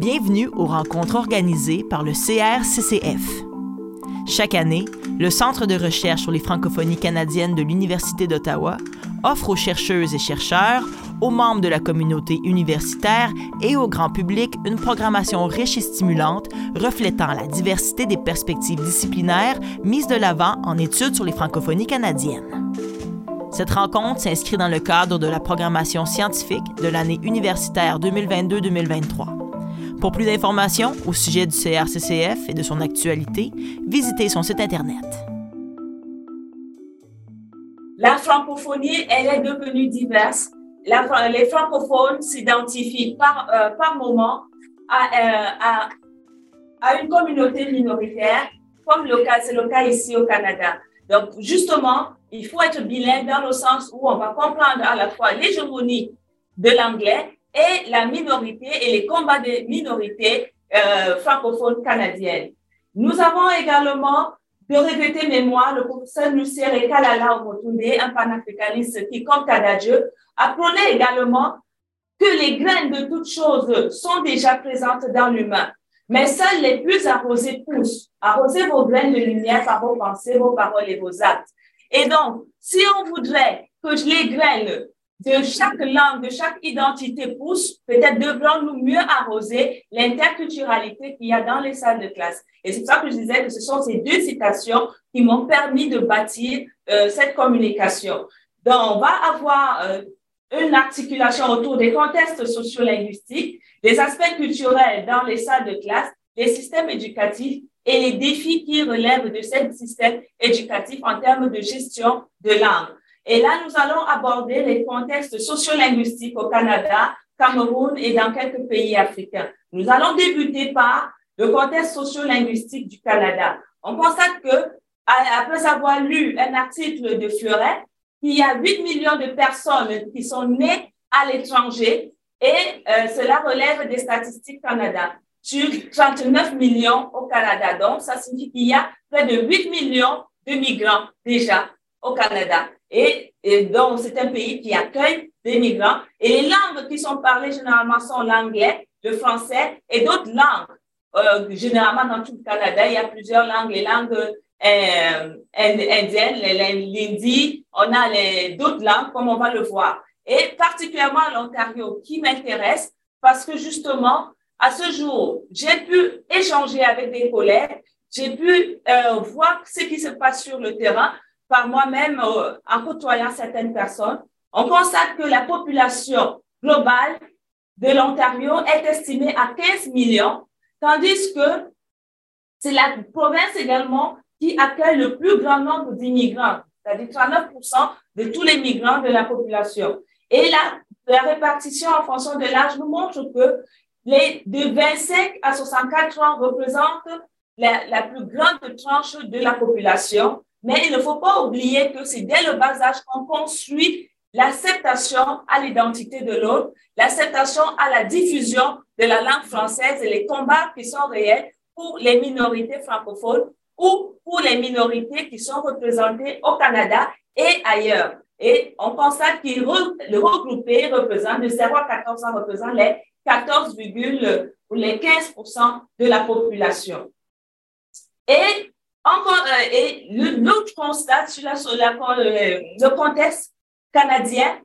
Bienvenue aux rencontres organisées par le CRCCF. Chaque année, le Centre de recherche sur les francophonies canadiennes de l'Université d'Ottawa offre aux chercheuses et chercheurs, aux membres de la communauté universitaire et au grand public une programmation riche et stimulante reflétant la diversité des perspectives disciplinaires mises de l'avant en études sur les francophonies canadiennes. Cette rencontre s'inscrit dans le cadre de la programmation scientifique de l'année universitaire 2022-2023. Pour plus d'informations au sujet du CRCCF et de son actualité, visitez son site Internet. La francophonie, elle est devenue diverse. les francophones s'identifient par, euh, par moment euh, à, à, une communauté minoritaire, comme c'est le cas ici au Canada. Donc, justement, il faut être bilingue dans le sens où on va comprendre à la fois l'hégémonie de l'anglais et la minorité et les combats des minorités euh, francophones canadiennes. Nous avons également de répéter mémoire le professeur Lucien Kalala Omotunde, un panafricaniste qui, comme Kadadjeu, apprenait également que les graines de toutes choses sont déjà présentes dans l'humain. Mais seuls les plus arrosés poussent. Arrosez vos graines de lumière par vos pensées, vos paroles et vos actes. Et donc, si on voudrait que les graines de chaque langue, de chaque identité pousse, peut-être devrons-nous mieux arroser l'interculturalité qu'il y a dans les salles de classe. Et c'est ça que je disais que ce sont ces deux citations qui m'ont permis de bâtir euh, cette communication. Donc, on va avoir euh, une articulation autour des contextes sociolinguistiques, des aspects culturels dans les salles de classe, les systèmes éducatifs et les défis qui relèvent de ces systèmes éducatifs en termes de gestion de langue. Et là, nous allons aborder les contextes sociolinguistiques au Canada, Cameroun et dans quelques pays africains. Nous allons débuter par le contexte sociolinguistique du Canada. On constate que, après avoir lu un article de Fleuret, il y a 8 millions de personnes qui sont nées à l'étranger et euh, cela relève des statistiques Canada sur 39 millions au Canada. Donc, ça signifie qu'il y a près de 8 millions de migrants déjà au Canada. Et, donc, c'est un pays qui accueille des migrants. Et les langues qui sont parlées généralement sont l'anglais, le français et d'autres langues. Euh, généralement, dans tout le Canada, il y a plusieurs langues. Les langues euh, indiennes, l'hindi, on a d'autres langues, comme on va le voir. Et particulièrement l'Ontario, qui m'intéresse parce que justement, à ce jour, j'ai pu échanger avec des collègues, j'ai pu euh, voir ce qui se passe sur le terrain, par moi-même euh, en côtoyant certaines personnes, on constate que la population globale de l'Ontario est estimée à 15 millions, tandis que c'est la province également qui accueille le plus grand nombre d'immigrants, c'est-à-dire 39% de tous les migrants de la population. Et la, répartition en fonction de l'âge nous montre que les de 25 à 64 ans représentent la plus grande tranche de la population mais il ne faut pas oublier que c'est dès le bas âge qu'on construit l'acceptation à l'identité de l'autre, l'acceptation à la diffusion de la langue française et les combats qui sont réels pour les minorités francophones ou pour les minorités qui sont représentées au Canada et ailleurs. Et on constate qu'il le regroupé représente, de 0 à 14 ans représente les 14, ou les 15% de la population. Et encore, euh, et l'autre constat sur, la, sur la, euh, le contexte canadien,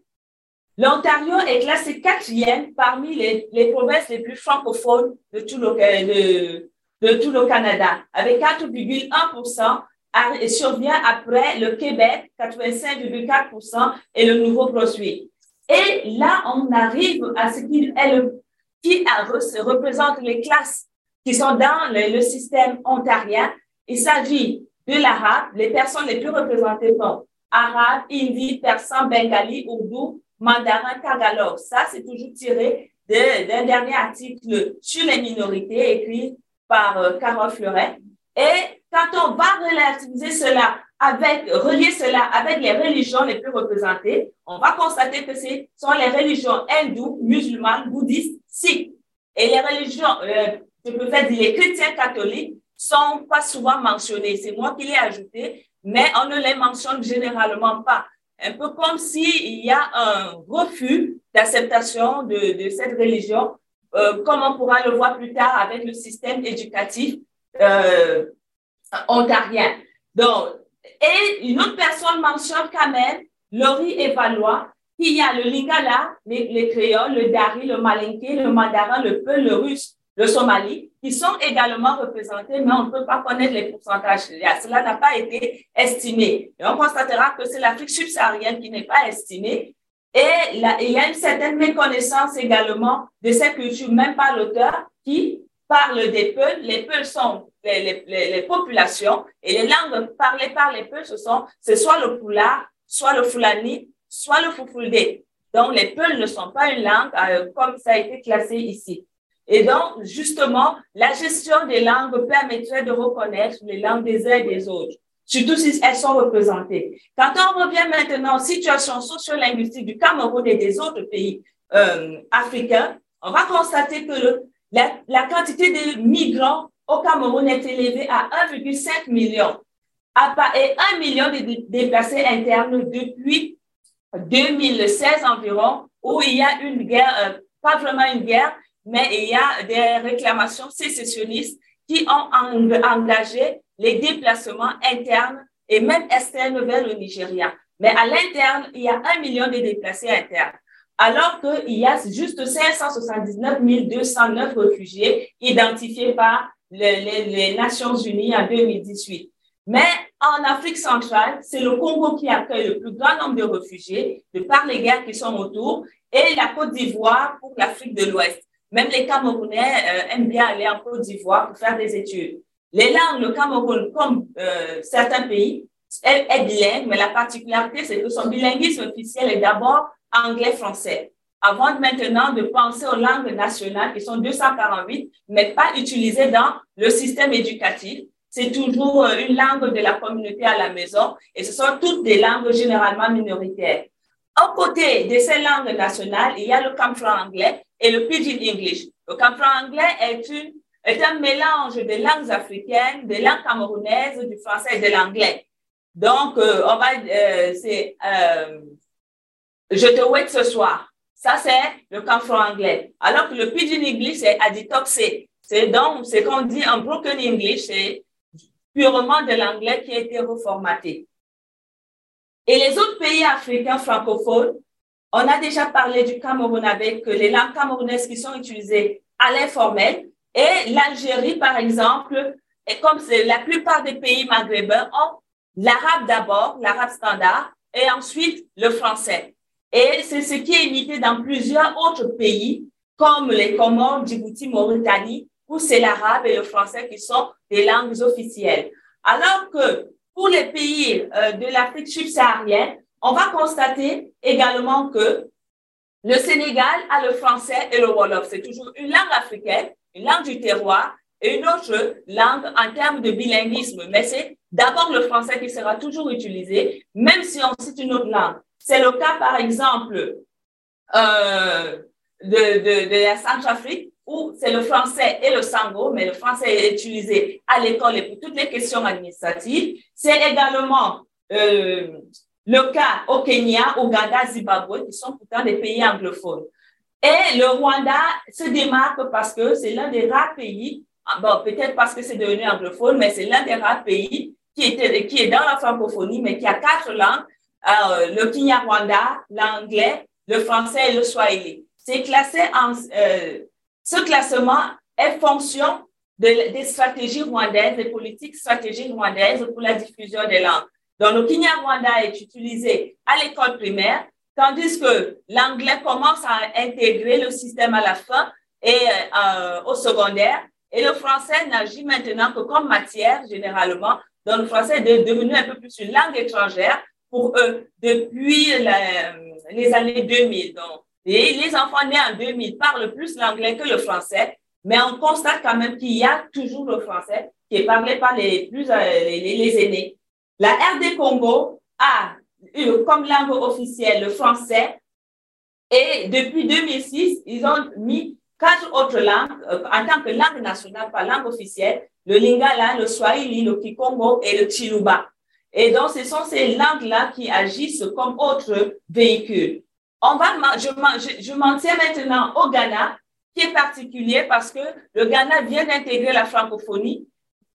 l'Ontario est classé quatrième parmi les, les, provinces les plus francophones de tout le, de, de tout le Canada, avec 4,1% et survient après le Québec, 85,4% et le Nouveau-Brunswick. Et là, on arrive à ce qui est le, qui représente les classes qui sont dans le système ontarien, il s'agit de l'arabe. Les personnes les plus représentées sont arabe, hindi, persan, bengali, ourdou, mandarin, tagalog. Ça, c'est toujours tiré d'un dernier article sur les minorités écrit par euh, Carole Fleuret. Et quand on va relativiser cela avec, relier cela avec les religions les plus représentées, on va constater que ce sont les religions hindoues, musulmanes, bouddhistes, sikhs. Et les religions, euh, je peux faire dire les chrétiens catholiques, sont pas souvent mentionnés. C'est moi qui l'ai ajouté, mais on ne les mentionne généralement pas. Un peu comme s'il y a un refus d'acceptation de, de, cette religion euh, comme on pourra le voir plus tard avec le système éducatif euh, ontarien. Donc, et une autre personne mentionne quand même, Laurie Evalois, qu'il y a le lingala, les, les, créoles, le dari, le malinké, le mandarin, le peul, le russe, le somali, qui sont également représentés, mais on ne peut pas connaître les pourcentages. Cela n'a pas été estimé. Et on constatera que c'est l'Afrique subsaharienne qui n'est pas estimée. Et il y a une certaine méconnaissance également de cette culture, même par l'auteur, qui parle des peuples. Les peuples sont les, populations et les langues parlées par les peuples, ce sont, c'est soit le Pula, soit le Fulani, soit le Fufulde. Donc, les peuples ne sont pas une langue euh, comme ça a été classé ici. Et donc, justement, la gestion des langues permettrait de reconnaître les langues des uns et des autres, surtout si elles sont représentées. Quand on revient maintenant aux situations sociolinguistiques du Cameroun et des autres pays euh, africains, on va constater que la, la, quantité de migrants au Cameroun est élevée à 1,5 million et 1 million de déplacés internes depuis 2016 environ, où il y a une guerre, euh, pas vraiment une guerre, mais il y a des réclamations sécessionnistes qui ont engagé les déplacements internes et même externes vers le Nigeria. Mais à l'interne, il y a un million de déplacés internes, alors qu'il y a juste 579 209 réfugiés identifiés par les, les, Nations Unies en 2018. Mais en Afrique centrale, c'est le Congo qui accueille le plus grand nombre de réfugiés de par les guerres qui sont autour et la Côte d'Ivoire pour l'Afrique de l'Ouest. Même les Camerounais euh, aiment bien aller en Côte d'Ivoire pour faire des études. Les langues, le Cameroun, comme euh, certains pays, est, est bilingue, mais la particularité, c'est que son bilinguisme officiel est d'abord anglais-français. Avant maintenant de penser aux langues nationales, qui sont 248, mais pas utilisées dans le système éducatif. C'est toujours euh, une langue de la communauté à la maison et ce sont toutes des langues généralement minoritaires. À côté de ces langues nationales, il y a le camfran anglais et le pidgin English. Le camfran anglais est, une, est un mélange de langues africaines, de langues camerounaises, du français et de l'anglais. Donc, euh, on va, euh, c'est, euh, je te wait ce soir. Ça, c'est le camfran anglais. Alors que le pidgin English, c'est aditoxé. C'est donc, c'est qu'on dit en broken English, c'est purement de l'anglais qui a été reformaté. Et les autres pays africains francophones, on a déjà parlé du Cameroun avec les langues camerounaises qui sont utilisées à l'informel. Et l'Algérie, par exemple, et comme c'est la plupart des pays maghrébins ont l'arabe d'abord, l'arabe standard, et ensuite le français. Et c'est ce qui est imité dans plusieurs autres pays, comme les Comores, Djibouti, Mauritanie, où c'est l'arabe et le français qui sont des langues officielles. Alors que pour les pays euh, de l'Afrique subsaharienne, on va constater également que le Sénégal a le français et le Wolof. C'est toujours une langue africaine, une langue du terroir et une autre langue en termes de bilinguisme. Mais c'est d'abord le français qui sera toujours utilisé, même si on cite une autre langue. C'est le cas, par exemple, euh, de, la Centrafrique, où c'est le français et le sango, mais le français est utilisé à l'école et pour toutes les questions administratives. C'est également euh, le cas au Kenya, Ouganda, Zimbabwe, qui sont pourtant des pays anglophones. Et le Rwanda se démarque parce que c'est l'un des rares pays, ah, bon, peut-être parce que c'est devenu anglophone, mais c'est l'un des rares pays qui, était, qui est dans la francophonie, mais qui a quatre langues, euh, le Kinyarwanda, l'anglais, le français et le swahili. C'est classé en, euh, ce classement est fonction de, des stratégies rwandaises, des politiques stratégiques rwandaises pour la diffusion des langues. Donc, le Kinyarwanda est utilisé à l'école primaire, tandis que l'anglais commence à intégrer le système à la fin et euh, au secondaire. Et le français n'agit maintenant que comme matière, généralement. Donc, le français est devenu un peu plus une langue étrangère pour eux depuis les années 2000. Donc, et les enfants nés en 2000 parlent plus l'anglais que le français, mais on constate quand même qu'il y a toujours le français qui est parlé par les plus euh, les, les aînés. La RD Congo a eu comme langue officielle le français et depuis 2006, ils ont mis quatre autres langues euh, en tant que langue nationale, pas langue officielle, le Lingala, le Swahili, le Kikongo et le Chiluba. Et donc, ce sont ces langues-là qui agissent comme autres véhicules. On va, je, je, je m'en tiens maintenant au Ghana, qui est particulier parce que le Ghana vient d'intégrer la francophonie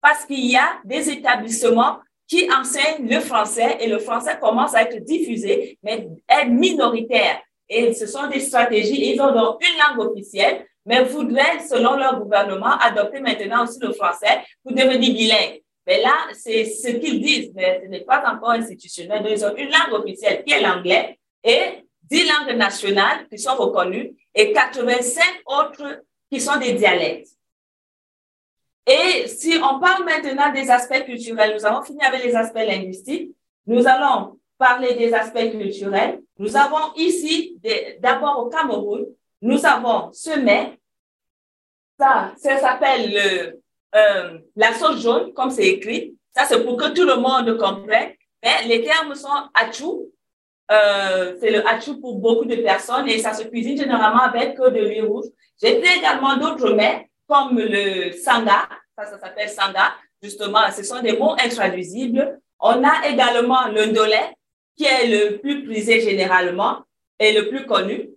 parce qu'il y a des établissements qui enseignent le français et le français commence à être diffusé, mais est minoritaire. Et ce sont des stratégies. Ils ont donc une langue officielle, mais voudraient, selon leur gouvernement, adopter maintenant aussi le français pour devenir bilingue. Mais là, c'est ce qu'ils disent, mais ce n'est pas encore institutionnel. ils ont une langue officielle qui est l'anglais et 10 langues nationales qui sont reconnues et 85 autres qui sont des dialectes. Et si on parle maintenant des aspects culturels, nous avons fini avec les aspects linguistiques. Nous allons parler des aspects culturels. Nous avons ici, d'abord au Cameroun, nous avons ce mets. Ça, ça s'appelle le, euh, la sauce jaune, comme c'est écrit. Ça, c'est pour que tout le monde comprenne. Mais les termes sont achou. Euh, c'est le achou pour beaucoup de personnes et ça se cuisine généralement avec de l'huile rouge. J'ai fait également d'autres mets comme le sanga. Ça, s'appelle sanga. Justement, ce sont des mots intraduisibles. On a également le ndolé, qui est le plus prisé généralement et le plus connu.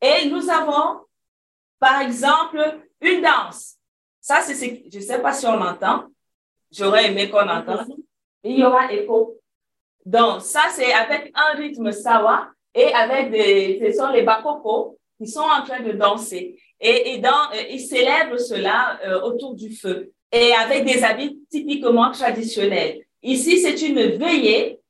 Et nous avons, par exemple, une danse. Ça, c'est ce je ne sais pas si on l'entend. J'aurais aimé qu'on entende. Il y aura écho. Donc, ça, c'est avec un rythme sawa et avec des, ce sont les bakoko qui sont en train de danser. Et, et dans, euh, ils célèbrent cela euh, autour du feu et avec des habits typiquement traditionnels. Ici, c'est une veillée,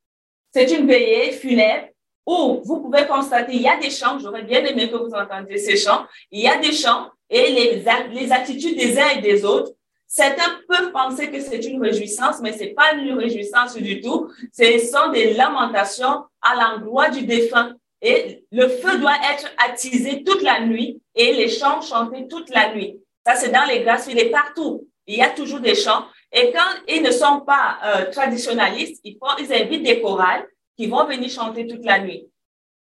c'est une veillée funèbre où vous pouvez constater, il y a des chants, j'aurais bien aimé que vous entendiez ces chants, il y a des chants et les, les attitudes des uns et des autres. Certains peuvent penser que c'est une réjouissance, mais c'est pas une réjouissance du tout. Ce sont des lamentations à l'endroit du défunt. Et le feu doit être attisé toute la nuit et les chants chantés toute la nuit. Ça, c'est dans les grâces et partout. Il y a toujours des chants. Et quand ils ne sont pas euh, traditionnalistes, ils, font, ils invitent des chorales qui vont venir chanter toute la nuit.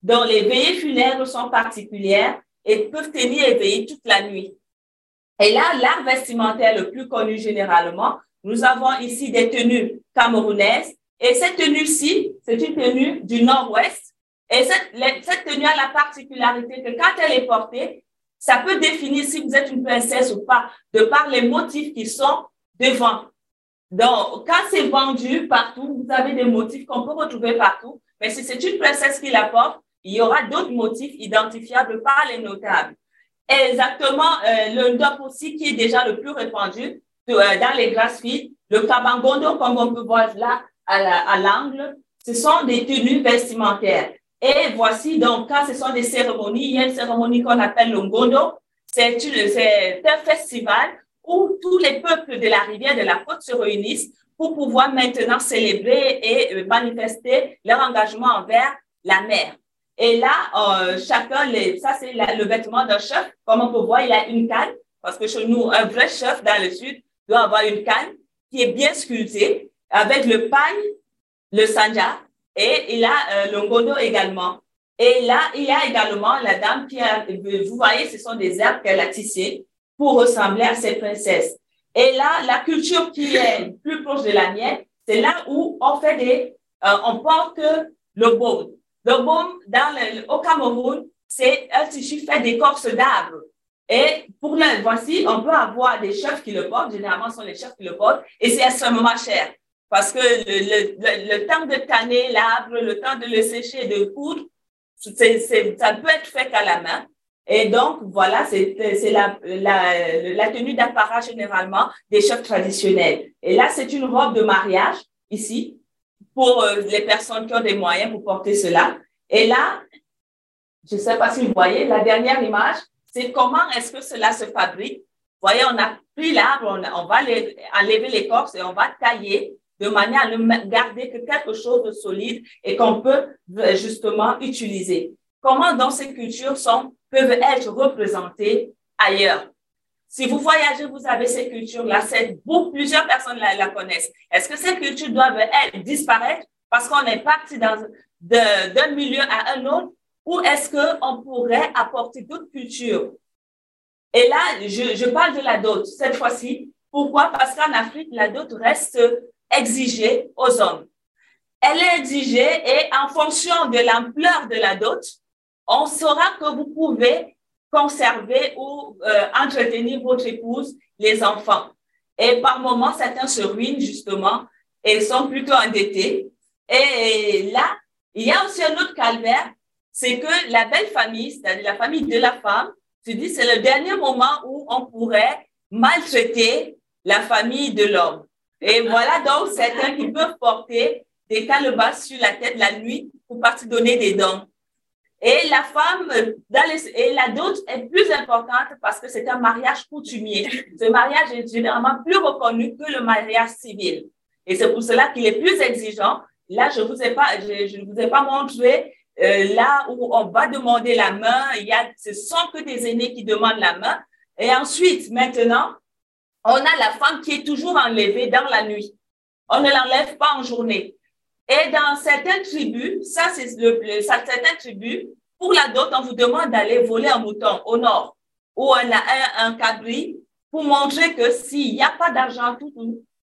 Donc, les veillées funèbres sont particulières et peuvent tenir éveillés toute la nuit. Et là, l'art vestimentaire le plus connu généralement, nous avons ici des tenues camerounaises. Et cette tenue-ci, c'est une tenue du nord-ouest. Et cette, cette tenue a la particularité que quand elle est portée, ça peut définir si vous êtes une princesse ou pas, de par les motifs qui sont devant. Donc, quand c'est vendu partout, vous avez des motifs qu'on peut retrouver partout. Mais si c'est une princesse qui la porte, il y aura d'autres motifs identifiables par les notables. Exactement, euh, le ndop aussi qui est déjà le plus répandu euh, dans les grasses le kabangondo, comme on peut voir là à l'angle, ce sont des tenues vestimentaires. Et voici donc, quand ce sont des cérémonies, il y a une cérémonie qu'on appelle le ngondo. C'est un festival où tous les peuples de la rivière de la côte se réunissent pour pouvoir maintenant célébrer et euh, manifester leur engagement envers la mer. Et là, euh, chacun, les, ça c'est le vêtement d'un chef. Comme on peut voir, il a une canne, parce que chez nous, un vrai chef dans le sud doit avoir une canne qui est bien sculptée avec le pagne, le sanja, et il a euh, le ngondo également. Et là, il y a également la dame qui a, vous voyez, ce sont des herbes qu'elle a tissées pour ressembler à ces princesses. Et là, la culture qui est plus proche de la mienne, c'est là où on fait des, euh, on porte le baume. Le baume, dans le, au Cameroun, c'est un tissu fait d'écorce d'arbres. Et pour le, voici, on peut avoir des chefs qui le portent, généralement ce sont les chefs qui le portent, et c'est extrêmement cher. Parce que le, le, le temps de tanner l'arbre, le temps de le sécher, de coudre, c'est, ça peut être fait qu'à la main. Et donc, voilà, c'est la, la, la tenue d'apparat généralement des chefs traditionnels. Et là, c'est une robe de mariage, ici, pour euh, les personnes qui ont des moyens pour porter cela. Et là, je ne sais pas si vous voyez, la dernière image, c'est comment est-ce que cela se fabrique. Vous voyez, on a pris l'arbre, on, on, va les, enlever l'écorce et on va tailler de manière à ne garder que quelque chose de solide et qu'on peut euh, justement utiliser. Comment dans ces cultures sont peuvent être représentés ailleurs? Si vous voyagez, vous avez ces cultures-là, plusieurs personnes la, la connaissent. Est-ce que ces cultures doivent elles, disparaître parce qu'on est parti d'un milieu à un autre? Ou est-ce qu'on pourrait apporter d'autres cultures? Et là, je, je parle de la dot cette fois-ci. Pourquoi? Parce qu'en Afrique, la dot reste exigée aux hommes. Elle est exigée et en fonction de l'ampleur de la dot, on saura que vous pouvez conserver ou euh, entretenir votre épouse, les enfants. Et par moments, certains se ruinent justement et sont plutôt endettés. Et là, il y a aussi un autre calvaire, c'est que la belle famille, c'est-à-dire la famille de la femme, se dit c'est le dernier moment où on pourrait maltraiter la famille de l'homme. Et voilà donc certains qui peuvent porter des calebasses sur la tête la nuit pour partir donner des dons. Et la femme, dans et la dot est plus importante parce que c'est un mariage coutumier. Ce mariage est généralement plus reconnu que le mariage civil. Et c'est pour cela qu'il est plus exigeant. Là, je vous je ne vous ai pas montré euh, là où on va demander la main. Il y a, ce sont que des aînés qui demandent la main. Et ensuite, maintenant, on a la femme qui est toujours enlevée dans la nuit. On ne l'enlève pas en journée. Et dans certaines tribus, ça c'est le, certaines tribus, pour la dot, on vous demande d'aller voler un mouton au nord ou un, un, un cabri pour montrer que s'il n'y a pas d'argent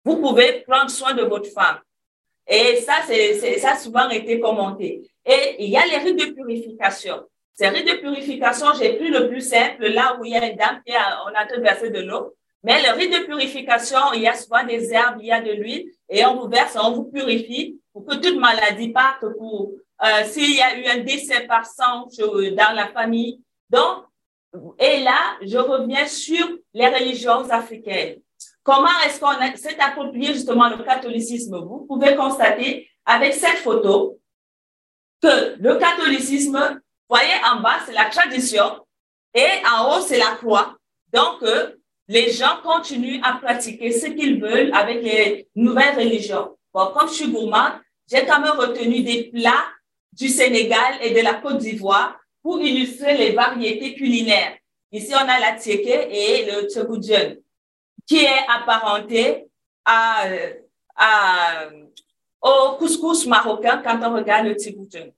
vous pouvez prendre soin de votre femme. Et ça, c'est, ça a souvent été commenté. Et il y a les rites de purification. Ces rites de purification, j'ai pris le plus simple, là où il y a une dame qui a, on a verser de l'eau. Mais le rite de purification, il y a souvent des herbes, il y a de l'huile, et on vous verse, on vous purifie pour que toute maladie parte, pour euh, s'il y a eu un décès par sang dans la famille. Donc, et là, je reviens sur les religions africaines. Comment est-ce qu'on s'est approprié justement le catholicisme? Vous pouvez constater avec cette photo que le catholicisme, voyez en bas, c'est la tradition et en haut, c'est la croix. Donc, euh, les gens continuent à pratiquer ce qu'ils veulent avec les nouvelles religions. Bon, comme je suis gourmande, j'ai quand même retenu des plats du Sénégal et de la Côte d'Ivoire pour illustrer les variétés culinaires. Ici, on a la tieke et le tcheboudjen, qui est apparenté à, à, au couscous marocain quand on regarde le tcheboudjen.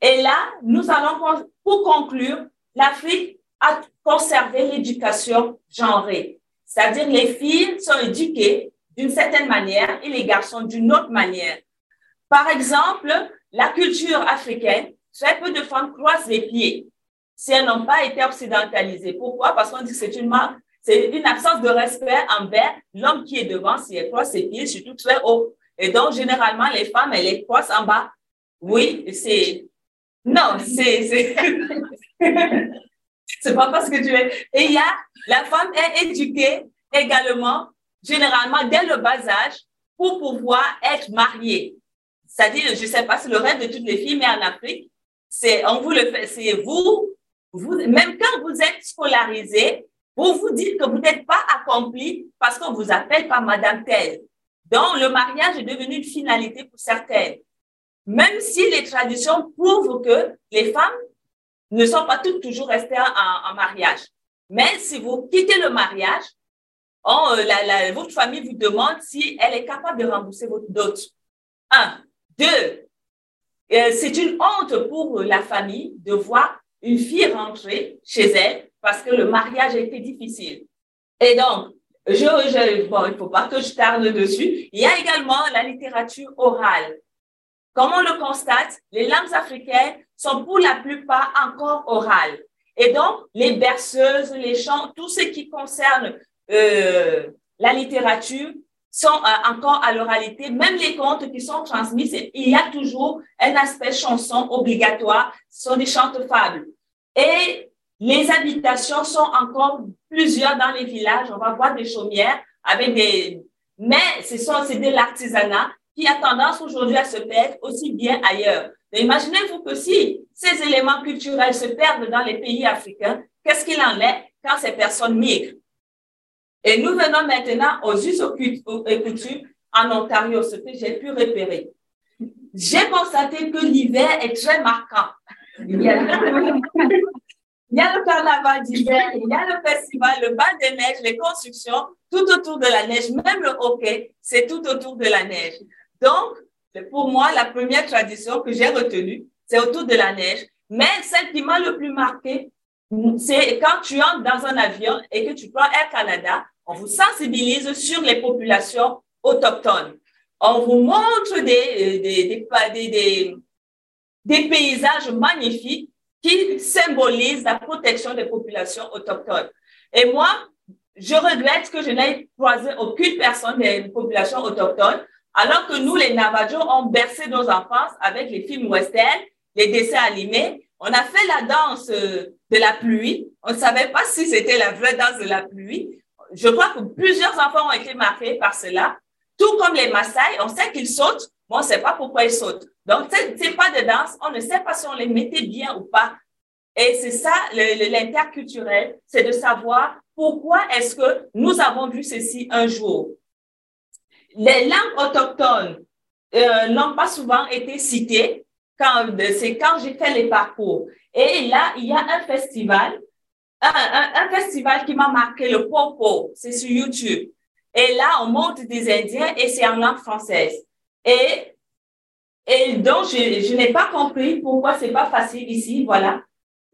Et là, nous allons, pour conclure, l'Afrique à conserver l'éducation genrée. C'est-à-dire les filles sont éduquées d'une certaine manière et les garçons d'une autre manière. Par exemple, la culture africaine, très peu de femmes croisent les pieds si elles n'ont pas été occidentalisées. Pourquoi? Parce qu'on dit que c'est une c'est une absence de respect envers l'homme qui est devant si elle croise ses pieds, surtout très haut. Et donc, généralement, les femmes, elles les croisent en bas. Oui, c'est, non, c'est, C'est pas parce que tu es. Et il y a, la femme est éduquée également, généralement dès le bas âge, pour pouvoir être mariée. C'est-à-dire, je sais pas, c'est le rêve de toutes les filles, mais en Afrique, c'est, on vous le fait, c'est vous, vous, même quand vous êtes scolarisé, vous vous dites que vous n'êtes pas accompli parce qu'on vous appelle pas Madame telle. Donc, le mariage est devenu une finalité pour certaines. Même si les traditions prouvent que les femmes ne sont pas toutes toujours restées en, mariage. Mais si vous quittez le mariage, euh, votre famille vous demande si elle est capable de rembourser votre dot. Un. Deux, euh, c'est une honte pour la famille de voir une fille rentrer chez elle parce que le mariage a été difficile. Et donc, bon, il faut pas que je tarde dessus. Il y a également la littérature orale. Comme on le constate, les langues africaines sont pour la plupart encore orales. Et donc, les berceuses, les chants, tout ce qui concerne euh, la littérature sont euh, encore à l'oralité. Même les contes qui sont transmis, il y a toujours un aspect chanson obligatoire. Ce sont des chants fables. Et les habitations sont encore plusieurs dans les villages. On va voir des chaumières avec des... Mais ce sont, c'est de l'artisanat qui a tendance aujourd'hui à se perdre aussi bien ailleurs. Imaginez-vous que si ces éléments culturels se perdent dans les pays africains, qu'est-ce qu'il en est quand ces personnes migrent? Et nous venons maintenant aux us et coutumes en Ontario, ce que j'ai pu repérer. J'ai constaté que l'hiver est très marquant. Il y a le carnaval d'hiver, il y a le festival, le bal des neiges, les constructions, tout autour de la neige, même le hockey, c'est tout autour de la neige. Donc, pour moi, la première tradition que j'ai retenue, c'est autour de la neige. Mais celle qui m'a le plus marqué, c'est quand tu entres dans un avion et que tu prends Air Canada, on vous sensibilise sur les populations autochtones. On vous montre des, des, des, des, paysages magnifiques qui symbolise la protection des populations autochtones. Et moi, je regrette que je n'ai croisé aucune personne des populations autochtones, alors que nous, les Navajos, on bercé nos enfances avec les films westerns, les dessins animés. On a fait la danse euh, de la pluie. On ne savait pas si c'était la vraie danse de la pluie. Je crois que plusieurs enfants ont été marqués par cela. Tout comme les Maasai, on sait qu'ils sautent, mais on ne sait pas pourquoi ils sautent. Donc, ce n'est pas de danse, on ne sait pas si on les mettait bien ou pas. Et c'est ça, l'interculturel, c'est de savoir pourquoi est-ce que nous avons vu ceci un jour. Les langues autochtones euh, n'ont pas souvent été citées quand c'est quand j'ai fait les parcours. Et là, il y a un festival, un, un festival qui m'a marqué, le Popo, c'est sur YouTube. Et là, on monte des Indiens et c'est en langue française. Et, et donc, je, je n'ai pas compris pourquoi c'est pas facile ici. Voilà.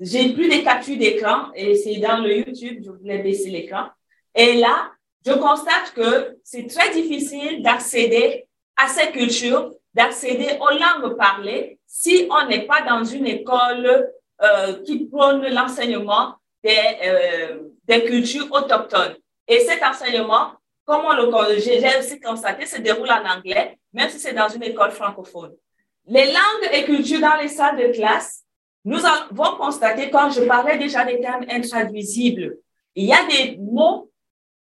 J'ai plus des captures d'écran et c'est dans le YouTube, je voulais baisser l'écran. Et là, je constate que c'est très difficile d'accéder à ces cultures, d'accéder aux langues parlées si on n'est pas dans une école euh, qui prône l'enseignement des, euh, des cultures autochtones. Et cet enseignement, comme le j'ai aussi constaté, se déroule en anglais, même si c'est dans une école francophone. Les langues et cultures dans les salles de classe, nous avons constaté, quand je parlais déjà des termes intraduisibles, il y a des mots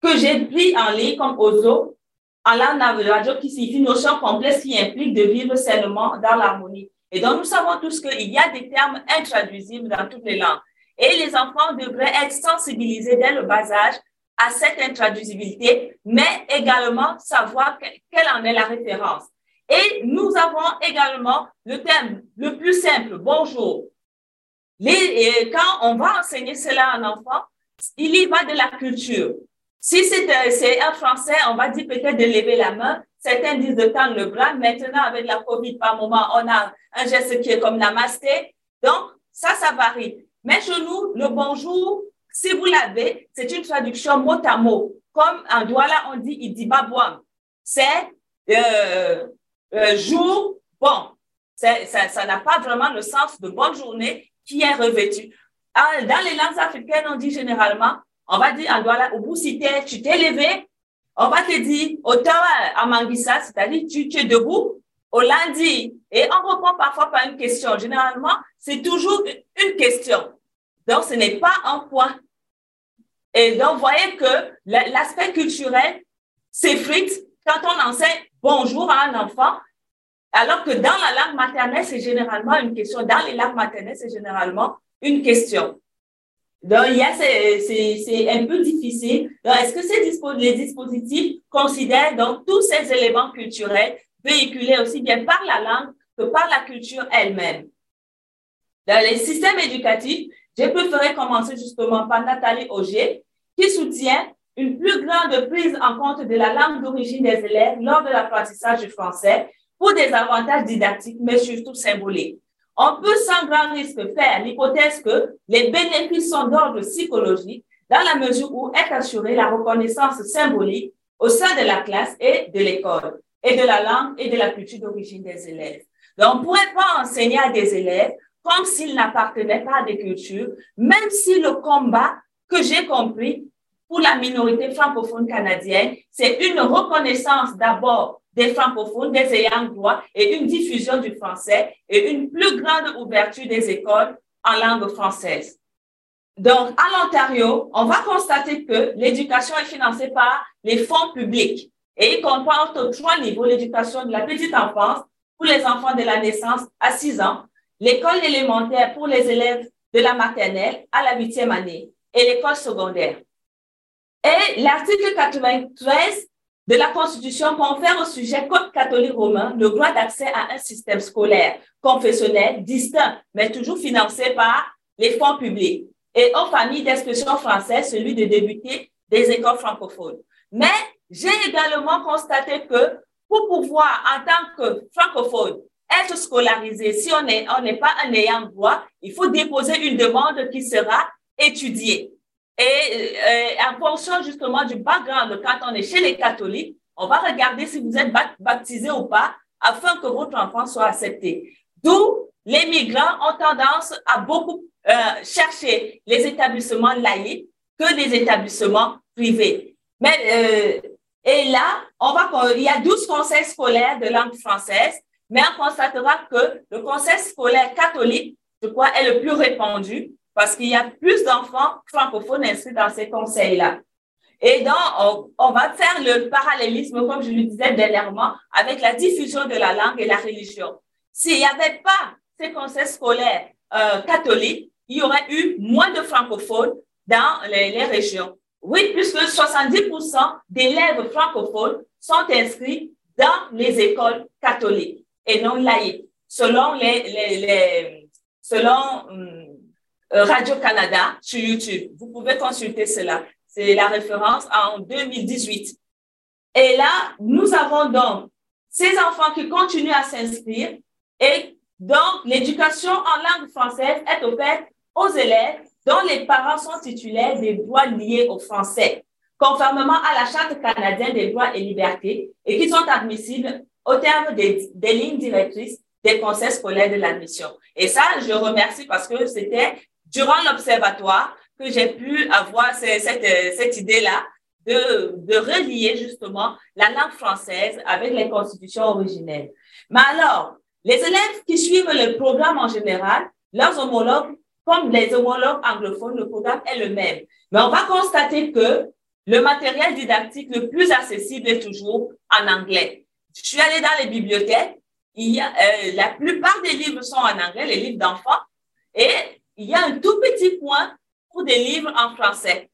que j'ai pris en ligne comme ozo, langue radio qui signifie notion complexe qui implique de vivre seulement dans l'harmonie. Et donc, nous savons tous qu'il y a des termes intraduisibles dans toutes les langues. Et les enfants devraient être sensibilisés dès le bas âge à cette intraduisibilité, mais également savoir quelle en est la référence. Et nous avons également le thème le plus simple, bonjour. Quand on va enseigner cela à un enfant, il y va de la culture. Si c'est un Français, on va dire peut-être de lever la main. Certains disent de tendre le bras. Maintenant, avec la COVID, par moment, on a un geste qui est comme namasté. Donc, ça, ça varie. Mais chez le bonjour, si vous l'avez, c'est une traduction mot à mot. Comme en Douala, on dit il dit babouam. C'est euh, euh, jour bon. Ça n'a pas vraiment le sens de bonne journée qui est revêtu. Ah, dans les langues africaines, on dit généralement, on va dire en Douala, au bout si tu t'es levé, on va te dire Ottawa à Manguissa, c'est-à-dire tu, tu es debout, au lundi. Et on reprend parfois par une question. Généralement, c'est toujours une question. Donc, ce n'est pas un point. Et donc, vous voyez que l'aspect culturel s'effrite quand on enseigne bonjour à un enfant, alors que dans la langue maternelle, c'est généralement une question. Dans les langues maternelles, c'est généralement une question. Donc, c'est un peu difficile. Est-ce que ces les dispositifs considèrent tous ces éléments culturels véhiculés aussi bien par la langue que par la culture elle-même? Dans les systèmes éducatifs, j'ai préféré commencer justement par Nathalie Auger, qui soutient une plus grande prise en compte de la langue d'origine des élèves lors de l'apprentissage du français pour des avantages didactiques, mais surtout symboliques. On peut sans grand risque faire l'hypothèse que les bénéfices sont d'ordre psychologique dans la mesure où est assurée la reconnaissance symbolique au sein de la classe et de l'école, et de la langue et de la culture d'origine des élèves. Donc, on ne pourrait pas enseigner à des élèves comme s'ils n'appartenaient pas à des cultures, même si le combat que j'ai compris pour la minorité francophone canadienne, c'est une reconnaissance d'abord des francophones, des ayants droit et une diffusion du français et une plus grande ouverture des écoles en langue française. Donc, à l'Ontario, on va constater que l'éducation est financée par les fonds publics et il comporte trois niveaux, l'éducation de la petite enfance pour les enfants de la naissance à 6 ans, l'école élémentaire pour les élèves de la maternelle à la huitième année et l'école secondaire. Et l'article 93 de la Constitution confère au sujet code catholique romain le droit d'accès à un système scolaire confessionnel distinct, mais toujours financé par les fonds publics, et aux familles d'expression française, celui de débuter des écoles francophones. Mais j'ai également constaté que pour pouvoir, en tant que francophone, être scolarisé, si on n'est pas un ayant droit, il faut déposer une demande qui sera étudiée. Et euh, en fonction justement du background, quand on est chez les catholiques, on va regarder si vous êtes baptisé ou pas afin que votre enfant soit accepté. D'où les migrants ont tendance à beaucoup euh, chercher les établissements laïcs que les établissements privés. Mais euh, et là, on va il y a 12 conseils scolaires de langue française, mais on constatera que le conseil scolaire catholique, je crois, est le plus répandu parce qu'il y a plus d'enfants francophones inscrits dans ces conseils-là. Et donc, on, va faire le parallélisme, comme je le disais dernièrement, avec la diffusion de la langue et la religion. S'il n'y avait pas ces conseils scolaires euh, catholiques, il y aurait eu moins de francophones dans les, régions. Oui, puisque 70% d'élèves francophones sont inscrits dans les écoles catholiques et non laïques, selon les, selon hum, Radio-Canada sur YouTube. Vous pouvez consulter cela. C'est la référence en 2018. Et là, nous avons donc ces enfants qui continuent à s'inscrire et donc l'éducation en langue française est offerte aux élèves dont les parents sont titulaires des droits liés au français, conformément à la Charte canadienne des droits et libertés et qui sont admissibles au terme des lignes directrices des conseils scolaires de l'admission. Et ça, je remercie parce que c'était durant l'observatoire que j'ai pu avoir cette, cette idée-là de, de relier justement la langue française avec les constitutions originelles. Mais alors, les élèves qui suivent le programme en général, leurs homologues, comme les homologues anglophones, le programme est le même. Mais on va constater que le matériel didactique le plus accessible est toujours en anglais. Je suis allée dans les bibliothèques, il y a, euh, la plupart des livres sont en anglais, les livres d'enfants, et il y a un tout petit point des livres en français.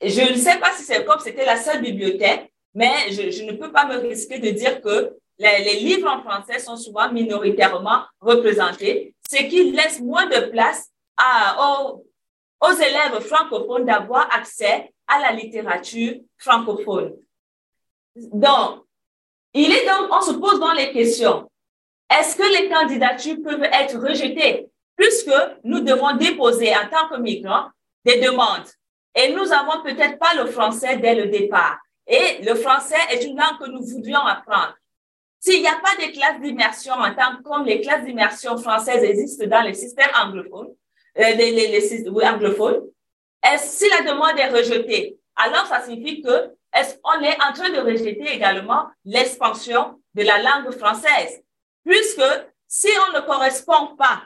Je ne sais pas si c'est comme c'était la seule bibliothèque, mais je, ne peux pas me risquer de dire que les, livres en français sont souvent minoritairement représentés, ce qui laisse moins de place aux élèves francophones d'avoir accès à la littérature francophone. Donc, il est donc, on se pose dans les questions. Est-ce que les candidatures peuvent être rejetées? Puisque nous devons déposer en tant que migrants des demandes. Et nous n'avons peut-être pas le français dès le départ. Et le français est une langue que nous voudrions apprendre. S'il n'y a pas de classes d'immersion en tant que comme les classes d'immersion françaises existent dans les systèmes anglophones, euh, les, les, les, anglophones, si la demande est rejetée, alors ça signifie que est on est en train de rejeter également l'expansion de la langue française, puisque si on ne correspond pas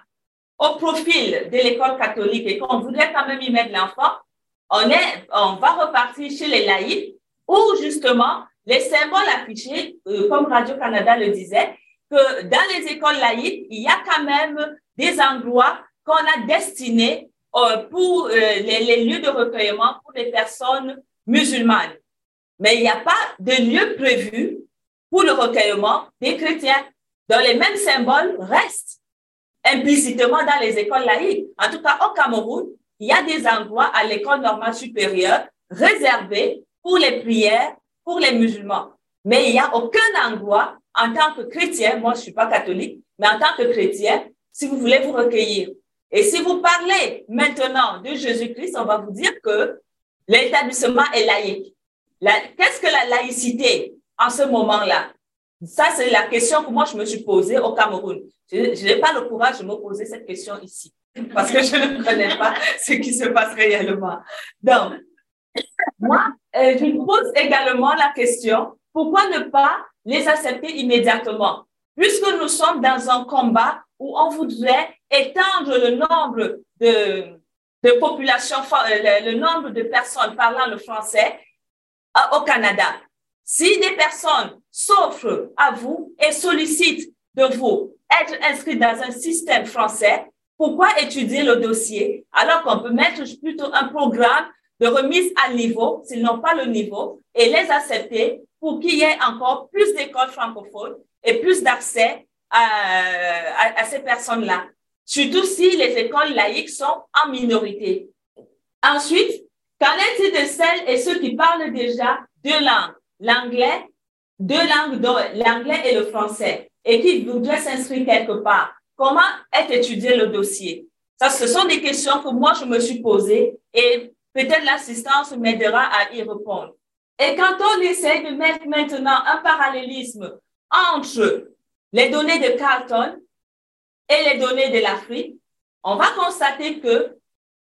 au profil de l'école catholique et qu'on voudrait quand même y mettre l'enfant, on, on va repartir chez les laïcs où justement les symboles affichés, euh, comme Radio-Canada le disait, que dans les écoles laïques, il y a quand même des endroits qu'on a destinés euh, pour euh, les, les, lieux de recueillement pour les personnes musulmanes. Mais il n'y a pas de lieu prévu pour le recueillement des chrétiens. Donc les mêmes symboles restent implicitement dans les écoles laïques. En tout cas, au Cameroun, il y a des endroits à l'école normale supérieure réservés pour les prières pour les musulmans. Mais il n'y a aucun endroit en tant que chrétien, moi je suis pas catholique, mais en tant que chrétien, si vous voulez vous recueillir. Et si vous parlez maintenant de Jésus-Christ, on va vous dire que l'établissement est laïque. Qu'est-ce que la laïcité en ce moment-là? Ça, c'est la question que moi, je me suis posée au Cameroun. Je, n'ai pas le courage de me poser cette question ici parce que je ne connais pas ce qui se passe réellement. Donc, moi, euh, je me pose également la question, pourquoi ne pas les accepter immédiatement? Puisque nous sommes dans un combat où on voudrait étendre le nombre de, de populations, euh, le, nombre de personnes parlant le français euh, au Canada. Si des personnes s'offrent à vous et sollicitent de vous être inscrits dans un système français, pourquoi étudier le dossier alors qu'on peut mettre plutôt un programme de remise à niveau s'ils n'ont pas le niveau et les accepter pour qu'il y ait encore plus d'écoles francophones et plus d'accès à, à, ces personnes-là. Surtout si les écoles laïques sont en minorité. Ensuite, qu'en est-il de celles et ceux qui parlent déjà deux langues, l'anglais, deux langues, l'anglais et le français et qui voudrait s'inscrire quelque part, comment est étudié le dossier? Ça, ce sont des questions que moi, je me suis posées et peut-être l'assistance m'aidera à y répondre. Et quand on essaie de mettre maintenant un parallélisme entre les données de Carlton et les données de l'Afrique, on va constater que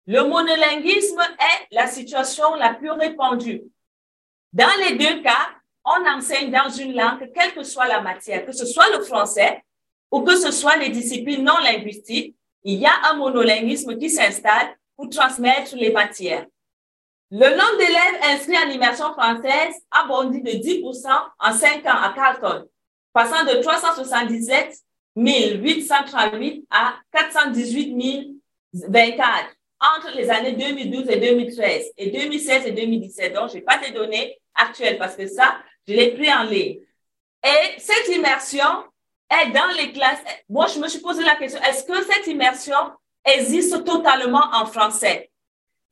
le monolinguisme est la situation la plus répandue. Dans les deux cas, on enseigne dans une langue, quelle que soit la matière, que ce soit le français ou que ce soit les disciplines non linguistiques, il y a un monolinguisme qui s'installe pour transmettre les matières. Le nombre d'élèves inscrits en immersion française a bondi de 10% en 5 ans à Carlton, passant de 377 838 à 418 024 entre les années 2012 et 2013 et 2016 et 2017. Donc, je n'ai pas de données actuelles parce que ça, je l'ai pris en ligne. Et cette immersion est dans les classes. Moi, je me suis posé la question, est-ce que cette immersion existe totalement en français?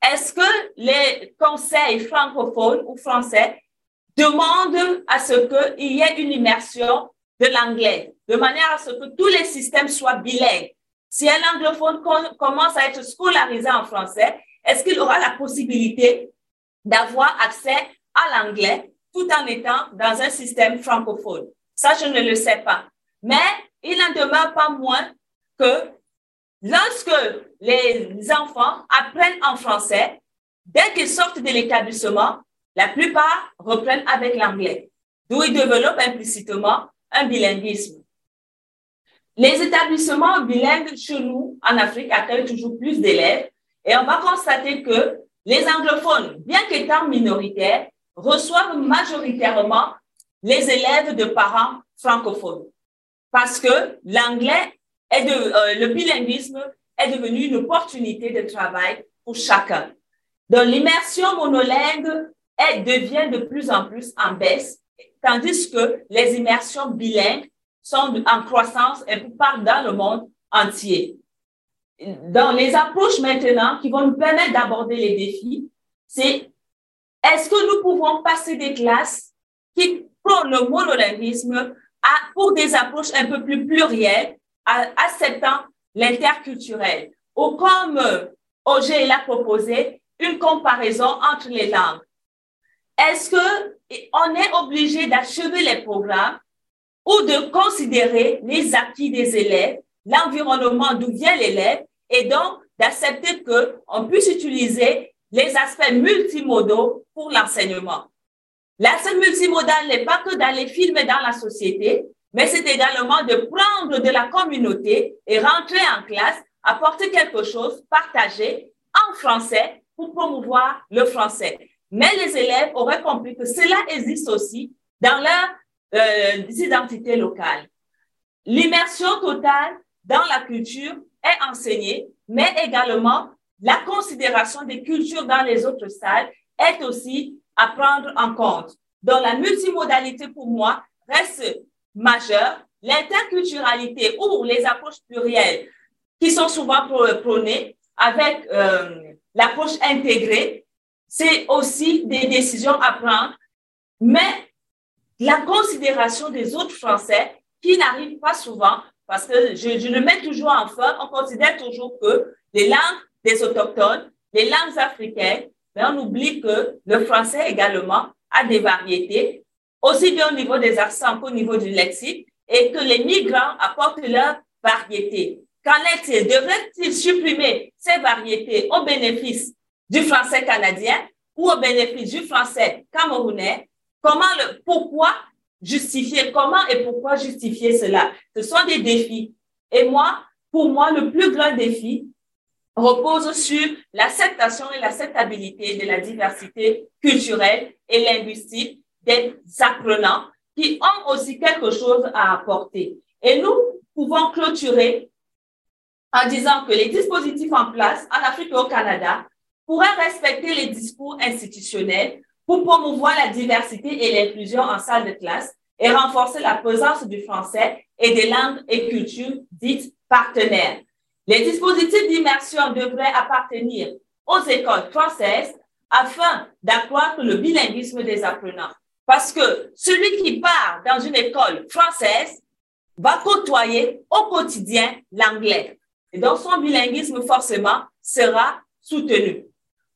Est-ce que les conseils francophones ou français demandent à ce qu'il y ait une immersion de l'anglais, de manière à ce que tous les systèmes soient bilingues? Si un anglophone commence à être scolarisé en français, est-ce qu'il aura la possibilité d'avoir accès à l'anglais tout en étant dans un système francophone? Ça, je ne le sais pas. Mais il n'en demeure pas moins que lorsque les enfants apprennent en français, dès qu'ils sortent de l'établissement, la plupart reprennent avec l'anglais, d'où ils développent implicitement un bilinguisme. Les établissements bilingues chez nous, en Afrique, accueillent toujours plus d'élèves et on va constater que les anglophones, bien qu'étant minoritaires, reçoivent majoritairement les élèves de parents francophones parce que l'anglais est de, euh, le bilinguisme est devenu une opportunité de travail pour chacun. Donc, l'immersion monolingue elle devient de plus en plus en baisse, tandis que les immersions bilingues sont en croissance et partent dans le monde entier. Dans les approches maintenant qui vont nous permettre d'aborder les défis, c'est est-ce que nous pouvons passer des classes qui prônent le monolinguisme pour des approches un peu plus plurielles, acceptant l'interculturel? Ou comme Auger l'a proposé, une comparaison entre les langues. Est-ce que on est obligé d'achever les programmes ou de considérer les acquis des élèves, l'environnement d'où vient l'élève, et donc d'accepter qu'on puisse utiliser les aspects multimodaux pour l'enseignement. L'aspect multimodal n'est pas que d'aller filmer dans la société, mais c'est également de prendre de la communauté et rentrer en classe, apporter quelque chose, partager en français pour promouvoir le français. Mais les élèves auraient compris que cela existe aussi dans leur euh, identités locales. L'immersion totale dans la culture est enseignée, mais également la considération des cultures dans les autres salles est aussi à prendre en compte. Donc, la multimodalité, pour moi, reste majeure. L'interculturalité ou les approches plurielles qui sont souvent prônées avec euh, l'approche intégrée, c'est aussi des décisions à prendre, mais la considération des autres Français qui n'arrivent pas souvent, parce que je, je le mets toujours en fin, on considère toujours que les langues des autochtones, les langues africaines, mais on oublie que le français également a des variétés, aussi bien au niveau des accents qu'au niveau du lexique, et que les migrants apportent leur variété. Qu'en est-il? Devrait-il supprimer ces variétés au bénéfice du français canadien ou au bénéfice du français camerounais? Comment le, pourquoi justifier, comment et pourquoi justifier cela? Ce sont des défis. Et moi, pour moi, le plus grand défi, repose sur l'acceptation et l'acceptabilité de la diversité culturelle et linguistique des apprenants qui ont aussi quelque chose à apporter. Et nous pouvons clôturer en disant que les dispositifs en place en Afrique et au Canada pourraient respecter les discours institutionnels pour promouvoir la diversité et l'inclusion en salle de classe et renforcer la présence du français et des langues et cultures dites partenaires. Les dispositifs d'immersion devraient appartenir aux écoles françaises afin d'accroître le bilinguisme des apprenants. Parce que celui qui part dans une école française va côtoyer au quotidien l'anglais. Et donc, son bilinguisme, forcément, sera soutenu.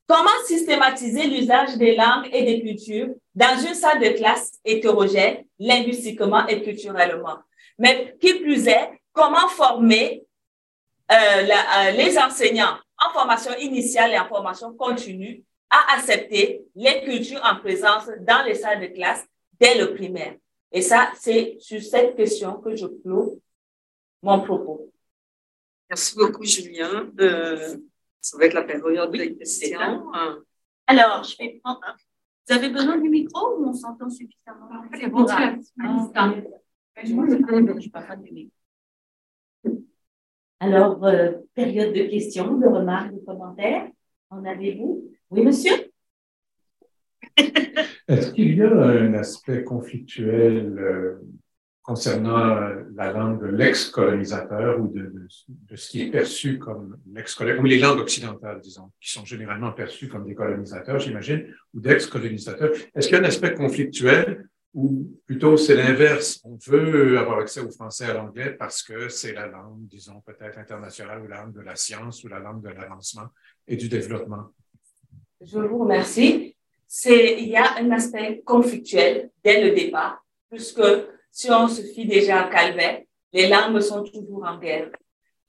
Comment systématiser l'usage des langues et des cultures dans une salle de classe hétérogène, linguistiquement et culturellement? Mais qui plus est, comment former euh, les enseignants en formation initiale et en formation continue à accepter les cultures en présence dans les salles de classe dès le primaire. Et ça, c'est sur cette question que je clôt mon propos. Merci beaucoup, Julien. Euh, ça va être la période des questions. Alors, je vais prendre. Vous avez besoin du micro ou on s'entend suffisamment? C'est bon, ah, Je ne pas du micro. Alors, euh, période de questions, de remarques, de commentaires. En avez-vous? Oui, monsieur? Est-ce qu'il y a un aspect conflictuel euh, concernant la langue de l'ex-colonisateur ou de, ce qui est perçu comme l'ex-colonisateur, ou les langues occidentales, disons, qui sont généralement perçues comme des colonisateurs, j'imagine, ou d'ex-colonisateurs? Est-ce qu'il y a un aspect conflictuel ou plutôt c'est l'inverse. On veut avoir accès au français et à l'anglais parce que c'est la langue, disons, peut-être internationale ou la langue de la science ou la langue de l'avancement et du développement. Je vous remercie. Il y a un aspect conflictuel dès le départ, puisque si on se fie déjà à Calvet, les langues sont toujours en guerre.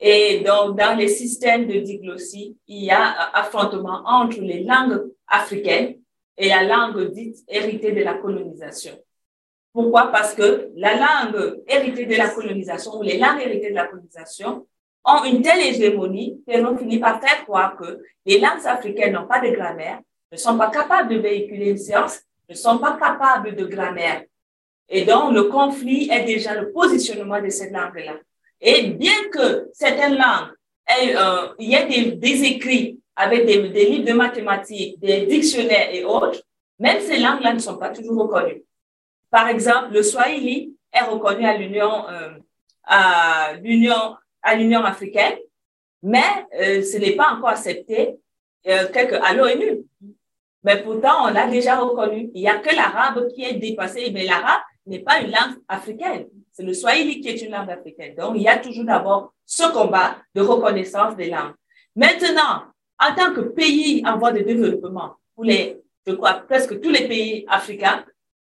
Et donc, dans les systèmes de diglossie, il y a affrontement entre les langues africaines et la langue dite héritée de la colonisation. Pourquoi? Parce que la langue héritée de la colonisation ou les langues héritées de la colonisation ont une telle hégémonie qu'elles ont fini par faire croire que les langues africaines n'ont pas de grammaire, ne sont pas capables de véhiculer une science, ne sont pas capables de grammaire. Et donc, le conflit est déjà le positionnement de cette langue-là. Et bien que certaines langues, euh, il y ait des, écrits avec des livres de mathématiques, des dictionnaires et autres, même ces langues-là ne sont pas toujours reconnues. Par exemple, le Swahili est reconnu à l'Union euh, à l'Union à l'Union africaine, mais euh, ce n'est pas encore accepté euh, quelque, à l'ONU. Mais pourtant, on l'a déjà reconnu. Il n'y a que l'arabe qui est dépassé, mais l'arabe n'est pas une langue africaine. C'est le Swahili qui est une langue africaine. Donc, il y a toujours d'abord ce combat de reconnaissance des langues. Maintenant, en tant que pays en voie de développement, pour les, je crois, presque tous les pays africains,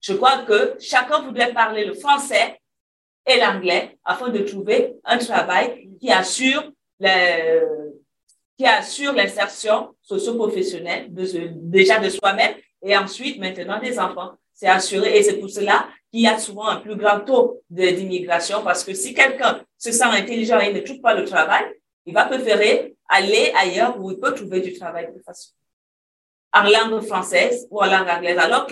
je crois que chacun voudrait parler le français et l'anglais afin de trouver un travail qui assure qui assure l'insertion socio-professionnelle déjà de soi-même et ensuite maintenant des enfants. C'est assuré et c'est pour cela qu'il y a souvent un plus grand taux d'immigration parce que si quelqu'un se sent intelligent et ne trouve pas le travail, il va préférer aller ailleurs où il peut trouver du travail plus facilement en langue française ou en langue anglaise, alors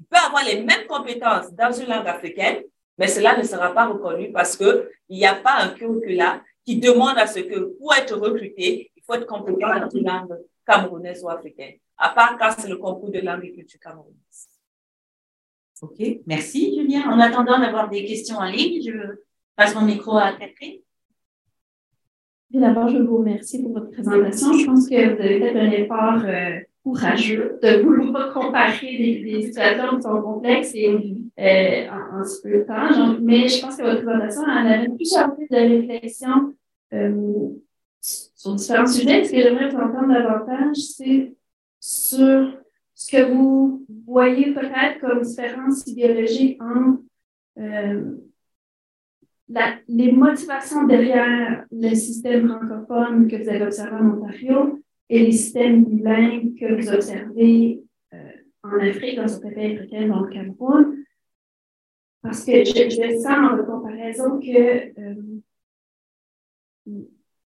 qu'il peut avoir les mêmes compétences dans une langue africaine, mais cela ne sera pas reconnu parce qu'il n'y a pas un curriculum qui demande à ce que pour être recruté, il faut être compétent dans une langue camerounaise ou africaine, à part quand c'est le concours de langue et culture camerounaise. OK, merci Julien. En attendant d'avoir des questions en ligne, je passe mon micro à Catherine. D'abord, je vous remercie pour votre présentation. Je pense que vous avez fait un effort euh, courageux de vouloir comparer des, situations qui sont complexes et euh, en, si peu de temps. mais je pense que votre présentation en avait plusieurs de réflexion euh, sur différents sujets. Ce que j'aimerais vous entendre davantage, c'est sur ce que vous voyez peut-être comme différence idéologique entre euh, les motivations derrière le système francophone que vous avez observé en Ontario et les systèmes bilingues que vous observez euh, en Afrique, dans certains pays africains, dans le Cameroun. Parce que je, je sens en comparaison que euh,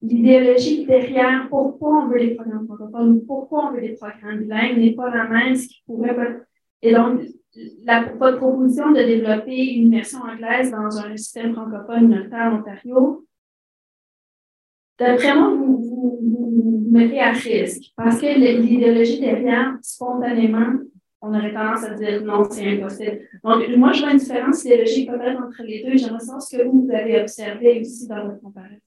l'idéologie derrière pourquoi on veut les programmes francophones, pourquoi on veut des programmes bilingues n'est pas la même, ce qui pourrait Et donc, la, votre proposition de développer une version anglaise dans un système francophone notamment en Ontario, d'après moi, vous, mettez à risque parce que l'idéologie derrière, spontanément, on aurait tendance à dire non, c'est impossible. Donc, moi, je vois une différence idéologique peut-être entre les deux. J'aimerais savoir ce que vous, avez observé aussi dans votre comparaison.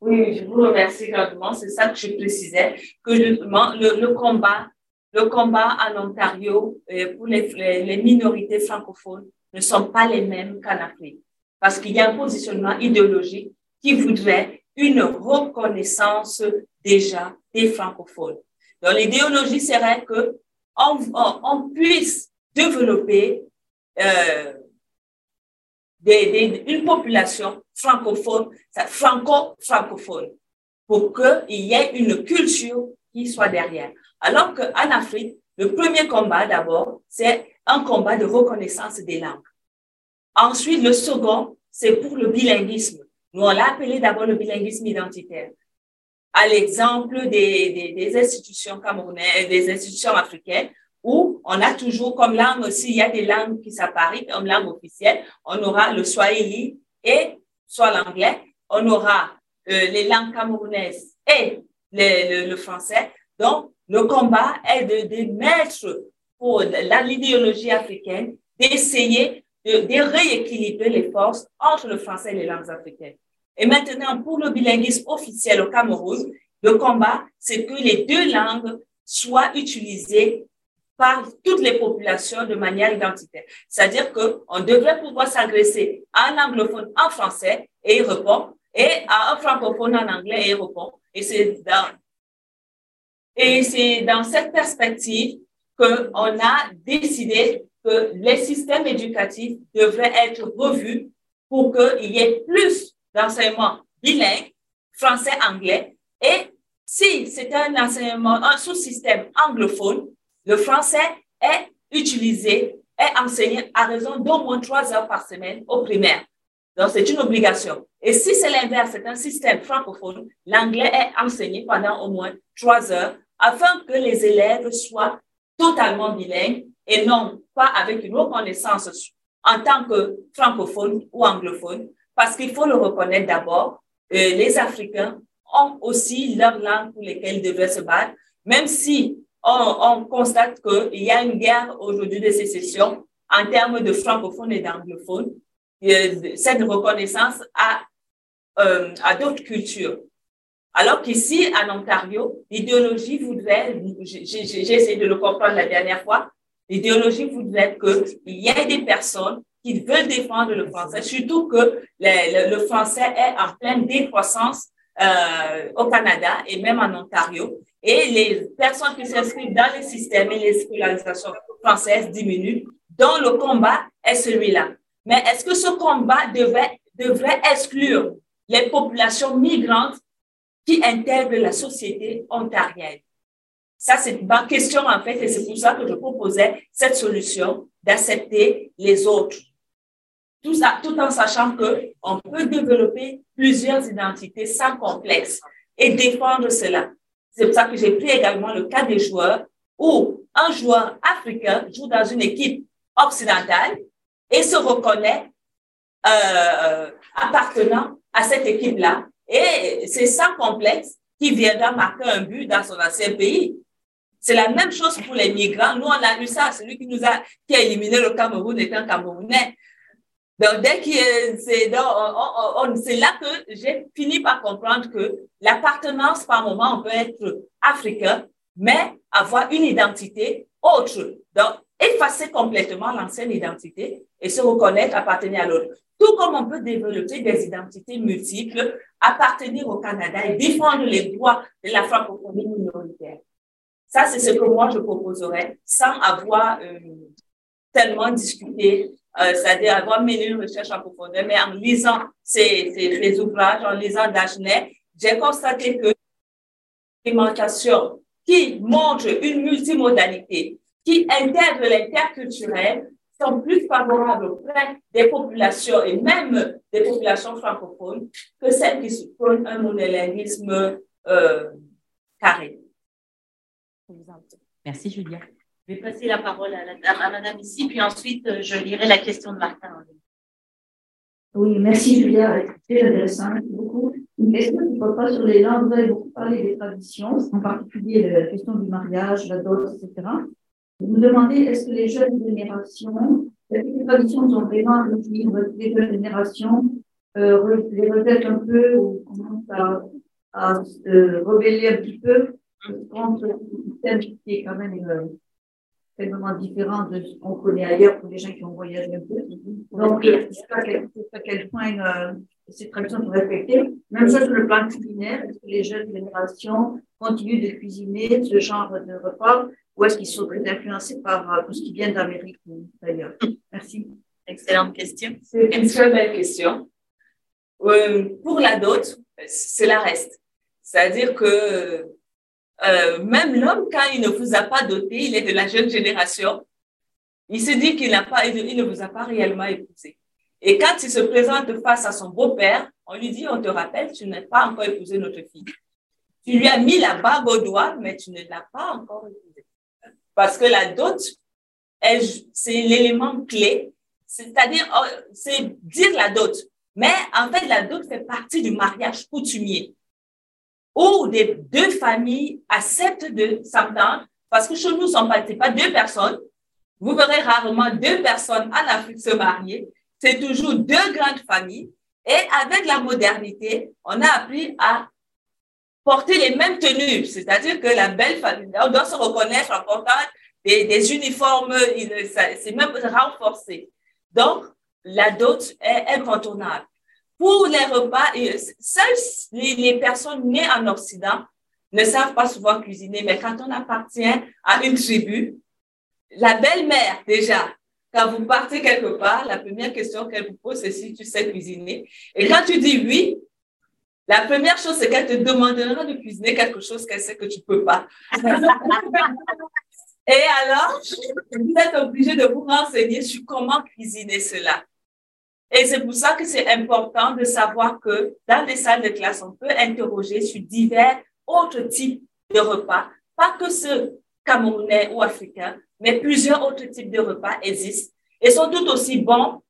Oui, je vous remercie grandement. C'est ça que je précisais, que le combat, le combat en Ontario euh, pour les, les, minorités francophones ne sont pas les mêmes qu'en Afrique. Parce qu'il y a un positionnement idéologique qui voudrait une reconnaissance déjà des francophones. Donc, l'idéologie serait que on, puisse développer euh, une population francophone, franco-francophone. pour qu'il y ait une culture qui soit derrière. Alors qu'en Afrique, le premier combat d'abord, c'est un combat de reconnaissance des langues. Ensuite, le second, c'est pour le bilinguisme. Nous, on l'a appelé d'abord le bilinguisme identitaire. À l'exemple des, des, institutions camerounaises, des institutions africaines, où on a toujours comme langue aussi, y a des langues qui s'apparaissent comme langue officielle. On aura le swahili et soit l'anglais. On aura euh, les langues camerounaises et le, le, français. Donc, le combat est de, de mettre pour l'idéologie africaine d'essayer de, de, rééquilibrer les forces entre le français et les langues africaines. Et maintenant, pour le bilinguisme officiel au Cameroun, le combat, c'est que les deux langues soient utilisées par toutes les populations de manière identitaire. C'est-à-dire qu'on devrait pouvoir s'adresser à un anglophone en français et il répond, et à un francophone en anglais et il répond. Et c'est dans, et c'est dans cette perspective qu'on a décidé que les systèmes éducatifs devraient être revus pour qu'il y ait plus d'enseignement bilingue, français-anglais. Et si c'est un enseignement, un sous-système anglophone, le français est utilisé, est enseigné à raison d'au moins trois heures par semaine au primaire. Donc, c'est une obligation. Et si c'est l'inverse, c'est un système francophone, l'anglais est enseigné pendant au moins trois heures afin que les élèves soient totalement bilingues et non pas avec une reconnaissance en tant que francophone ou anglophone, parce qu'il faut le reconnaître d'abord, euh, les Africains ont aussi leur langue pour lesquelles ils devraient se battre, même si on, on constate qu'il y a une guerre aujourd'hui de sécession en termes de francophones et d'anglophones. Cette reconnaissance à, euh, à d'autres cultures. Alors qu'ici, en Ontario, l'idéologie voudrait, j'ai essayé de le comprendre la dernière fois, l'idéologie voudrait qu'il y ait des personnes qui veulent défendre le français, surtout que le, français est en pleine décroissance euh, au Canada et même en Ontario. Et les personnes qui s'inscrivent dans les systèmes et les scolarisations françaises diminuent, dont le combat est celui-là. Mais est-ce que ce combat devrait exclure les populations migrantes qui intègrent la société ontarienne? Ça, c'est ma question en fait, et c'est pour ça que je proposais cette solution d'accepter les autres. Tout, en sachant qu'on peut développer plusieurs identités sans complexe et défendre cela. C'est pour ça que j'ai pris également le cas des joueurs où un joueur africain joue dans une équipe occidentale et se reconnaît euh, appartenant à cette équipe-là. Et c'est sans complexe qu'il viendra marquer un but dans son ancien pays. C'est la même chose pour les migrants. Nous, on a vu ça. Celui qui nous a, qui a éliminé le Cameroun est un Camerounais. Donc, dès que c'est, c'est là que j'ai fini par comprendre que l'appartenance, par moment, on peut être africain, mais avoir une identité autre. Donc, effacer complètement l'ancienne identité et se reconnaître appartenir à l'autre. Tout comme on peut développer des identités multiples, appartenir au Canada et défendre les droits de la francophonie minoritaire. Ça, c'est ce que moi, je proposerais sans avoir euh, tellement discuté, c'est-à-dire avoir mené une recherche en profondeur, mais en lisant ces, ouvrages, en lisant Dagenet, j'ai constaté que l'alimentation qui montre une multimodalité, qui intègre l'interculturel, sont plus favorables auprès des populations et même des populations francophones que celles qui supposent un monolinguisme euh, carré. Merci, Julia. Je vais passer la parole à, madame ici, puis ensuite, euh, je lirai la question de Martin. Oui, merci, Julia. C'est intéressant. Beaucoup. Une question qui pas sur les langues. Vous avez beaucoup parlé des traditions, en particulier la question du mariage, la dot, etc. Vous me demandez, est-ce que les jeunes générations, les traditions sont vraiment les jeunes générations euh, les rejettent un peu ou commencent à, se rebeller un petit peu? Contre un système qui est quand même euh, tellement différent de ce qu'on connaît ailleurs pour les gens qui ont voyagé un peu. Donc, je ne sais pas à quel point euh, ces traditions sont respectées. Même chose sur le plan culinaire, est-ce que les jeunes générations continuent de cuisiner ce genre de repas ou est-ce qu'ils sont très influencés par euh, tout ce qui vient d'Amérique ou d'ailleurs? Merci. Excellente question. C'est une très belle question. Euh, pour la dot, cela reste. C'est-à-dire que euh, même l'homme, quand il ne vous a pas doté, il est de la jeune génération, il se dit qu'il n'a pas, il ne vous a pas réellement épousé. Et quand il se présente face à son beau-père, on lui dit, on te rappelle, tu n'as pas encore épousé notre fille. Tu lui as mis la bague au doigt, mais tu ne l'as pas encore épousée. Parce que la dot, c'est l'élément clé, c'est-à-dire, oh, c'est dire la dot. Mais en fait, la dot fait partie du mariage coutumier où des deux familles acceptent de s'entendre parce que chez nous, ce ne pas deux personnes. Vous verrez rarement deux personnes en Afrique se marier. C'est toujours deux grandes familles. Et avec la modernité, on a appris à porter les mêmes tenues, c'est-à-dire que la belle famille, on doit se reconnaître en portant des uniformes, c'est même renforcé. Donc, la dot est incontournable. Pour les repas, seules les, personnes nées en Occident ne savent pas souvent cuisiner, mais quand on appartient à une tribu, la belle-mère, déjà, quand vous partez quelque part, la première question qu'elle vous pose, c'est si tu sais cuisiner. Et quand tu dis oui, la première chose, c'est qu'elle te demandera de cuisiner quelque chose qu'elle sait que tu ne peux pas. Et alors, vous êtes obligé de vous renseigner sur comment cuisiner cela. Et c'est pour ça que c'est important de savoir que dans les salles de classe, on peut interroger sur divers autres types de repas, pas que ceux camerounais ou africains, mais plusieurs autres types de repas existent et sont tout aussi bons,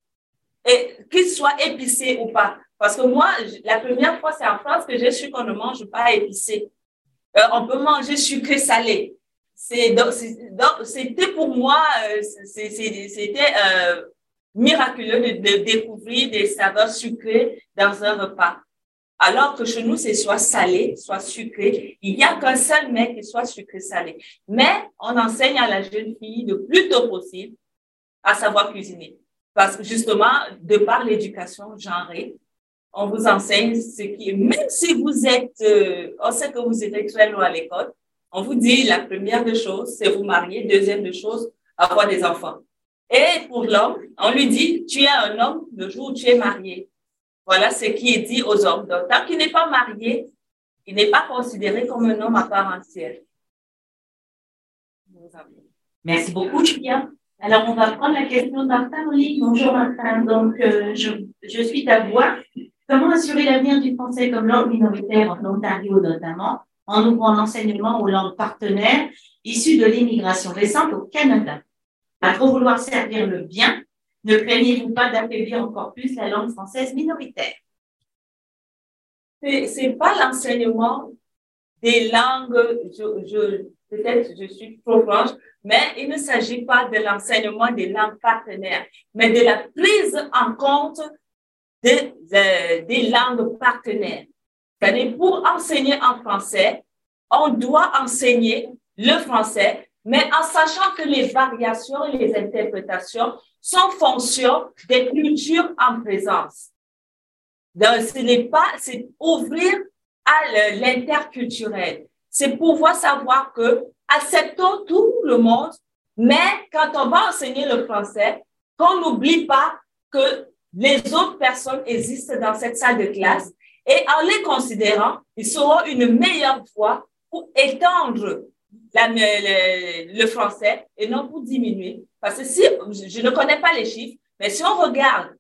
qu'ils soient épicés ou pas. Parce que moi, la première fois, c'est en France que j'ai su qu'on ne mange pas épicé. Euh, on peut manger sucré salé. C'était pour moi, euh, c'était euh, miraculeux de, découvrir des saveurs sucrées dans un repas. Alors que chez nous, c'est soit salé, soit sucré. Il n'y a qu'un seul mec qui soit sucré-salé. Mais on enseigne à la jeune fille le plus tôt possible à savoir cuisiner. Parce que justement, de par l'éducation genrée, on vous enseigne ce qui est, même si vous êtes, euh, on sait que vous êtes très loin à l'école, on vous dit la première des choses, c'est vous marier. Deuxième des choses, avoir des enfants. Et pour l'homme, on lui dit, tu es un homme le jour où tu es marié. Voilà ce qui est dit aux hommes. Donc, tant qu'il n'est pas marié, il n'est pas considéré comme un homme à part entière. Merci beaucoup, Julien. Alors, on va prendre la question de Martin Bonjour, Martin. Donc, euh, je, je, suis ta voix. Comment assurer l'avenir du français comme langue minoritaire en Ontario notamment, en ouvrant l'enseignement aux langues partenaires issues de l'immigration récente au Canada? À trop vouloir servir le bien, ne craignez-vous pas d'affaiblir encore plus la langue française minoritaire? Ce n'est pas l'enseignement des langues, je, peut-être je suis trop franche, mais il ne s'agit pas de l'enseignement des langues partenaires, mais de la prise en compte des langues partenaires. cest pour enseigner en français, on doit enseigner le français mais en sachant que les variations et les interprétations sont fonction des cultures en présence. Donc, ce n'est pas, c'est ouvrir à l'interculturel. C'est pouvoir savoir que acceptons tout le monde, mais quand on va enseigner le français, qu'on n'oublie pas que les autres personnes existent dans cette salle de classe et en les considérant, ils seront une meilleure voie pour étendre le, français et non pour diminuer. Parce que si, je, ne connais pas les chiffres, mais si on regarde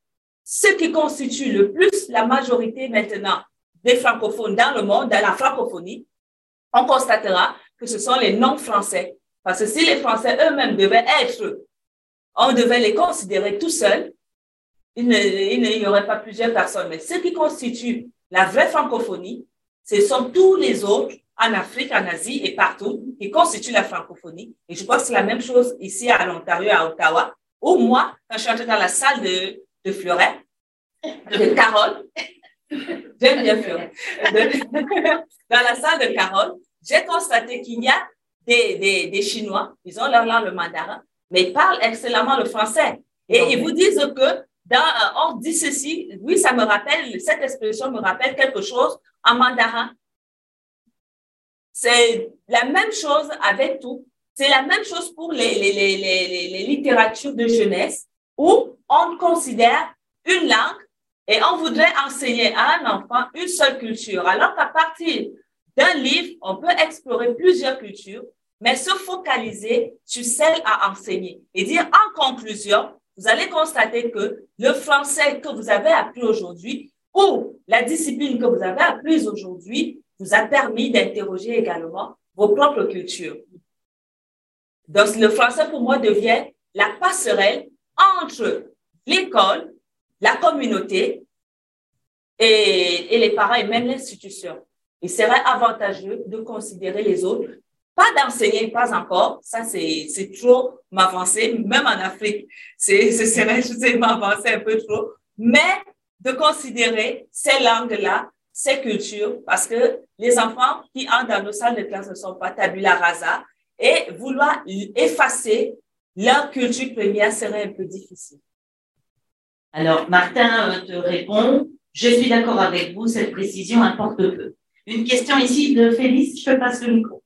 ce qui constitue le plus la majorité maintenant des francophones dans le monde, dans la francophonie, on constatera que ce sont les non-français. Parce que si les Français eux-mêmes devaient être, on devait les considérer tout seuls, il n'y aurait pas plusieurs personnes. Mais ce qui constitue la vraie francophonie, ce sont tous les autres en Afrique, en Asie et partout, qui constituent la francophonie. Et je crois que c'est la même chose ici à l'Ontario, à Ottawa, où moi, quand je suis entrée dans la salle de, de Fleuret, de Carole, j'aime bien Fleuret, dans la salle de Carole, j'ai constaté qu'il y a des, des, des, Chinois, ils ont leur langue le mandarin, mais ils parlent excellemment le français. Et ils vous disent que dans, on dit ceci, oui, ça me rappelle, cette expression me rappelle quelque chose en mandarin. C'est la même chose avec tout. C'est la même chose pour les, les, les, les, littératures de jeunesse où on considère une langue et on voudrait enseigner à un enfant une seule culture. Alors qu'à partir d'un livre, on peut explorer plusieurs cultures, mais se focaliser sur celle à enseigner et dire en conclusion, vous allez constater que le français que vous avez appris aujourd'hui ou la discipline que vous avez apprise aujourd'hui vous a permis d'interroger également vos propres cultures. Donc, le français, pour moi, devient la passerelle entre l'école, la communauté et, les parents et même l'institution. Il serait avantageux de considérer les autres, pas d'enseigner, pas encore, ça c'est trop m'avancer, même en Afrique, ce serait, je sais, m'avancer un peu trop, mais de considérer ces langues-là, ces cultures, parce que les enfants qui entrent dans nos salles de classe ne sont pas tabula rasa, et vouloir effacer leur culture première serait un peu difficile. Alors, Martin te répond, je suis d'accord avec vous, cette précision importe peu. Une question ici de Félix, je te passe le micro.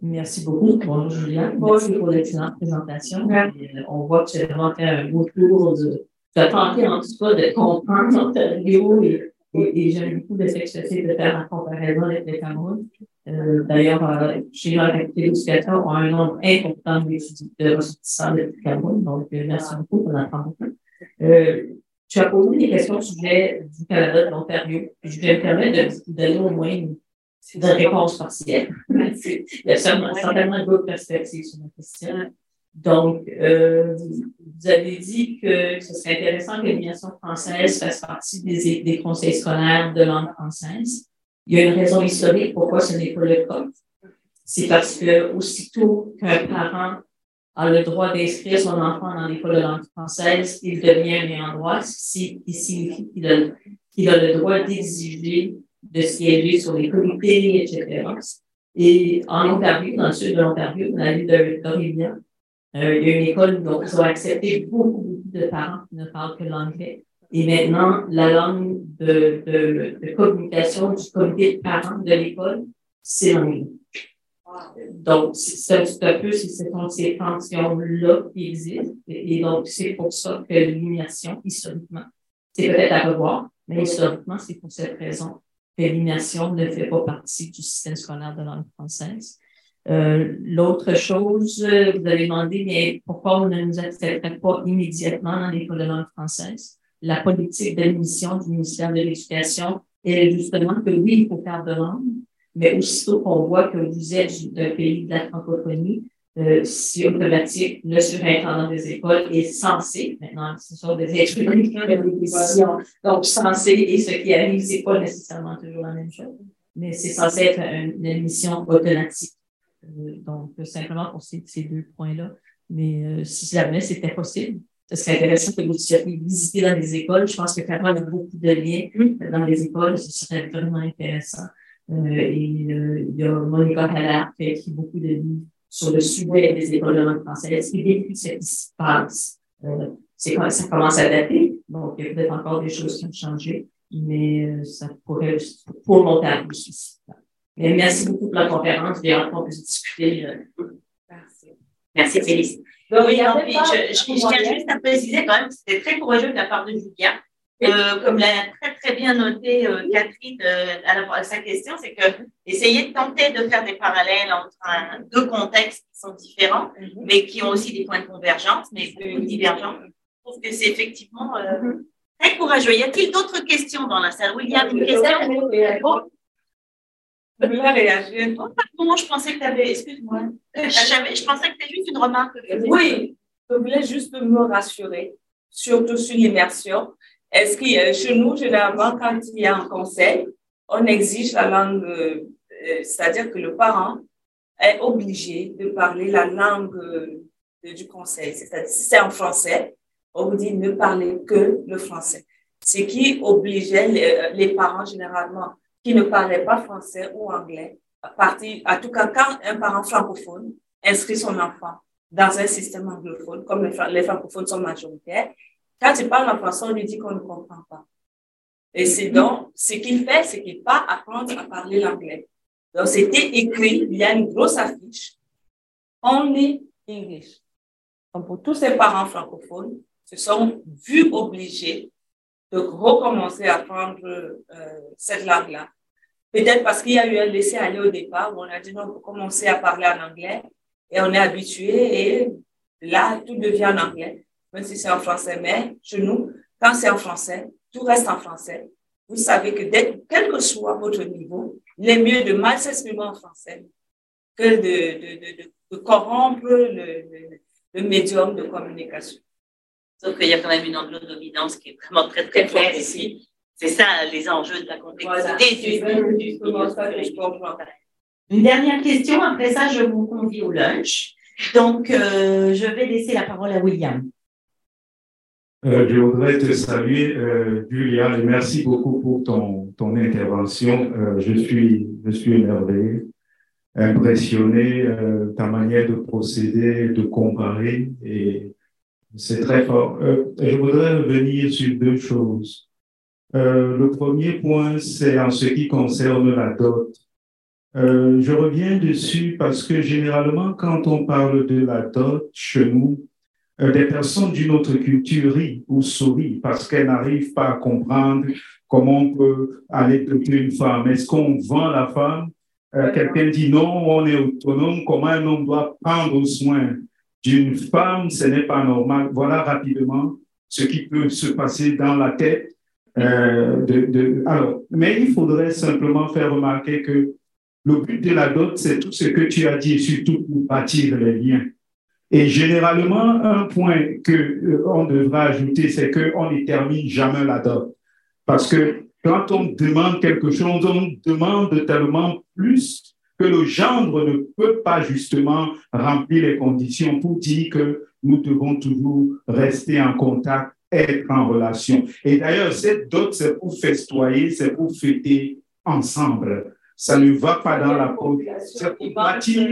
Merci beaucoup. Bonjour Julien. Merci pour l'excellente présentation. Euh, on voit que tu as vraiment fait un beau tour de, as tenté en tout cas de comprendre Ontario et, et, et j'aime beaucoup de fait de faire la comparaison avec le Cameroun. Euh, D'ailleurs, euh, chez la d'éducation, on a un nombre important de ressortissants du Cameroun, donc euh, merci beaucoup, on apprend. Euh, tu as posé des questions au sujet du Canada, de l'Ontario. Je vais me permettre de donner au moins une, réponse partielle. Il y a certainement d'autres perspectives sur la question. Donc, euh, vous avez dit que ce serait intéressant que l'éducation française fasse partie des, des conseils scolaires de langue française. Il y a une raison historique pourquoi ce n'est pas le cas. C'est parce que aussitôt qu'un parent a le droit d'inscrire son enfant dans l'école de langue française, il devient un ayant droit, ce qui signifie qu'il a, le droit d'exiger de siéger sur les comités, etc. Et en Ontario, dans le sud de l'Ontario, dans la ville d'Orléans, euh, il y a une école où ils ont accepté beaucoup, beaucoup de parents qui ne parlent que l'anglais. Et maintenant, la langue de, de, de communication du comité de parents de l'école, c'est l'anglais. Donc, c'est un peu ces tensions-là qui existent. Et donc, c'est pour ça que l'immersion, historiquement, c'est peut-être à revoir, mais historiquement, c'est pour cette raison que l'immersion ne fait pas partie du système scolaire de langue française. Euh, L'autre chose, vous avez demandé, mais pourquoi on ne nous accepterait pas immédiatement dans l'école de langue française? La politique d'admission du ministère de l'Éducation est justement que oui, il faut faire de langue, mais aussitôt qu'on voit que vous êtes d'un pays de la francophonie, euh, c'est automatique, le surintendant des écoles est censé, maintenant, ce sont des êtres décisions, donc censé, et ce qui arrive, c'est pas nécessairement toujours la même chose, mais c'est censé être une, émission automatique. Euh, donc, simplement pour ces, ces deux points-là. Mais euh, si jamais c'était possible, ce serait intéressant que vous visiter dans les écoles. Je pense que Carole a beaucoup de liens dans les écoles. Ce serait vraiment intéressant. Euh, et euh, il y a Monica Haller qui a écrit beaucoup de livres sur le sujet des écoles de langue française qui décrit ce qui se passe? Euh, c'est quand ça commence à dater, donc il y a peut-être encore des choses qui ont changé, mais euh, ça pourrait pour monter aussi. Mais merci beaucoup pour la conférence. J'ai hâte qu'on puisse discuter. Merci. Merci, Félix. Oui, je, je, je, tiens juste à préciser quand même que c'était très courageux de la part de Julia euh, comme l'a très très bien noté euh, Catherine euh, à, sa question, c'est que essayer de tenter de faire des parallèles entre deux contextes qui sont différents, mhm. mais qui ont aussi des points de convergence, mais plus divergents. Je trouve que c'est effectivement mhm. très courageux. Y a-t-il d'autres questions dans la salle? William, une question Je voulais réagir. Oh, pardon, je pensais que tu avais. Excuse-moi. Je pensais que c'était juste une remarque. Oui, je voulais juste me rassurer, surtout sur l'immersion. Est-ce que euh, chez nous, généralement, quand il y a un conseil, on exige la langue, euh, euh, c'est-à-dire que le parent est obligé de parler la langue du conseil. C'est-à-dire, si c'est en français, on vous dit ne parlez que le français. Ce qui obligeait les, les parents, généralement, qui ne parlaient pas français ou anglais, à partir, en tout cas, quand un parent francophone inscrit son enfant dans un système anglophone, comme les francophones sont majoritaires, quand il parle en français, on lui dit qu'on ne comprend pas. Et c'est donc, ce qu'il fait, c'est qu'il part apprendre à parler l'anglais. Donc, c'était écrit, il y a une grosse affiche, Only English. Donc, pour tous ces parents francophones, se sont vus obligés de recommencer à apprendre euh, cette langue-là. Peut-être parce qu'il y a eu un laisser-aller au départ où on a dit non, on commencer à parler en anglais et on est habitué et là, tout devient en anglais, même si c'est en français. Mais chez nous, quand c'est en français, tout reste en français. Vous savez que quel que soit votre niveau, il est mieux de mal s'exprimer en français que de, de, de, de corrompre le, le, médium de communication. Sauf qu'il y a quand même une anglo-dominance qui est vraiment très, très claire ici. C'est ça les enjeux de la complexité du, Une dernière question, après ça, je vous convie au lunch. Donc, euh, je vais laisser la parole à William. Euh, je voudrais te saluer, euh, Julia, et merci beaucoup pour ton, ton intervention. Euh, je suis, je suis émerveillé, impressionné, euh, ta manière de procéder, de comparer, et c'est très fort. Euh, je voudrais revenir sur deux choses. Euh, le premier point, c'est en ce qui concerne la dot. Euh, je reviens dessus parce que généralement, quand on parle de la dot chez nous, des personnes d'une autre culture rient ou sourient parce qu'elles n'arrivent pas à comprendre comment on peut aller doter une femme. Est-ce qu'on vend la femme? Quelqu'un dit non, on est autonome. Comment un homme doit prendre soin? D'une femme? Ce n'est pas normal. Voilà rapidement ce qui peut se passer dans la tête euh, alors, mais il faudrait simplement faire remarquer que le but de la dot, c'est tout ce que tu as dit, surtout pour bâtir les liens. Et généralement, un point que euh, devra ajouter, c'est qu'on ne termine jamais la dot. Parce que quand on demande quelque chose, on demande tellement plus que le gendre ne peut pas justement remplir les conditions pour dire que nous devons toujours rester en contact être en relation. Et d'ailleurs, cette dot, c'est pour festoyer, c'est pour fêter ensemble. Ça ne va pas dans la peau. C'est pour bâtir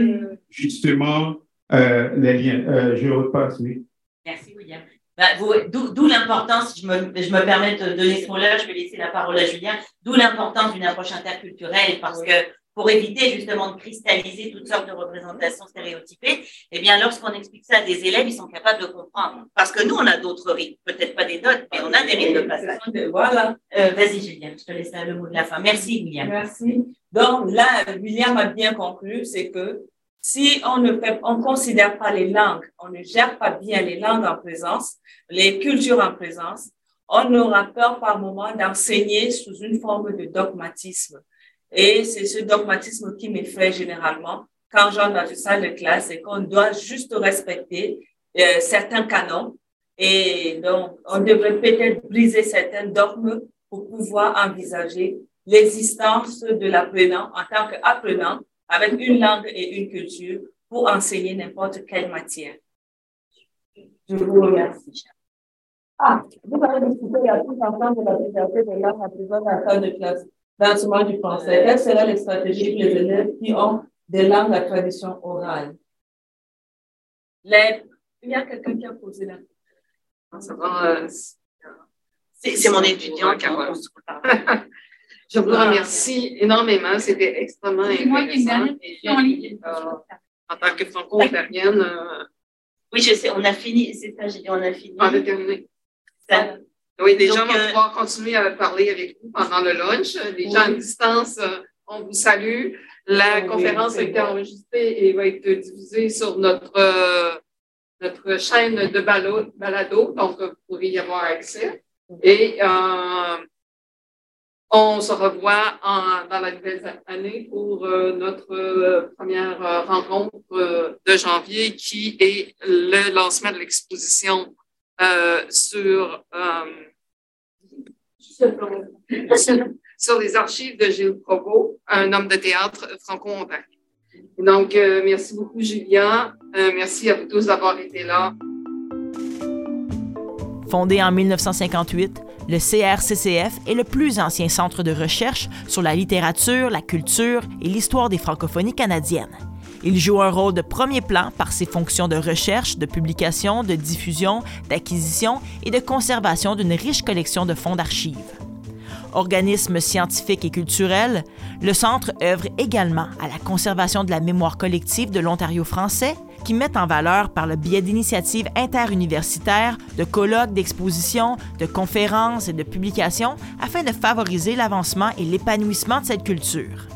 justement euh, les liens. Euh, je repasse, oui. Merci, William. Bah, D'où l'importance, je me, je me permets de donner ce mot-là, je vais laisser la parole à Julien, d'où l'importance d'une approche interculturelle parce que pour éviter justement de cristalliser toutes sortes de représentations stéréotypées, eh bien, lorsqu'on explique ça à des élèves, ils sont capables de comprendre. Parce que nous, on a d'autres rythmes, peut-être pas des notes, mais on a des rythmes de passage. Voilà. Euh, Vas-y, Julien, je te laisse le mot de la fin. Merci, William. Merci. Donc là, William a bien conclu, c'est que si on ne fait, on considère pas les langues, on ne gère pas bien les langues en présence, les cultures en présence, on aura peur par moment d'enseigner sous une forme de dogmatisme. Et c'est ce dogmatisme qui m'effraie généralement quand j'entre dans une salle de classe et qu'on doit juste respecter euh, certains canons. Et donc, on devrait peut-être briser certains dogmes pour pouvoir envisager l'existence de l'apprenant en tant qu'apprenant avec une langue et une culture pour enseigner n'importe quelle matière. Je vous remercie. Ah, vous avez discuté il y a ensemble de la liberté des langues à salle de classe l'enseignement du français. Quelles seraient les stratégies pour les élèves qui ont des langues à tradition orale? Les... Il y a quelqu'un qui a posé la question. Euh, c'est mon étudiant qui a Je vous remercie énormément. C'était extrêmement intéressant. Euh, en tant que franco-ontarienne. Euh, oui, je sais, on a fini. C'est ça, j'ai dit, on a fini. On a terminé. Ça, oui, les gens vont euh, pouvoir continuer à parler avec vous pendant le lunch. Les gens à distance, euh, on vous salue. La conférence a été enregistrée et va être diffusée sur notre, euh, notre chaîne de balado, donc vous pourrez y avoir accès. Et on se revoit en, dans la nouvelle année pour notre première rencontre de janvier qui est le lancement de l'exposition euh, sur, euh, sur les archives de Gilles Provost, un homme de théâtre franco-ontarien. Donc, euh, merci beaucoup, Julien. merci à vous tous d'avoir été là. Fondé en 1958, le CRCCF est le plus ancien centre de recherche sur la littérature, la culture et l'histoire des francophonies canadiennes. Il joue un rôle de premier plan par ses fonctions de recherche, de publication, de diffusion, d'acquisition et de conservation d'une riche collection de fonds d'archives. Organisme scientifique et culturel, le Centre œuvre également à la conservation de la mémoire collective de l'Ontario français, qui mettent en valeur par le biais d'initiatives interuniversitaires, de colloques, d'expositions, de conférences et de publications afin de favoriser l'avancement et l'épanouissement de cette culture.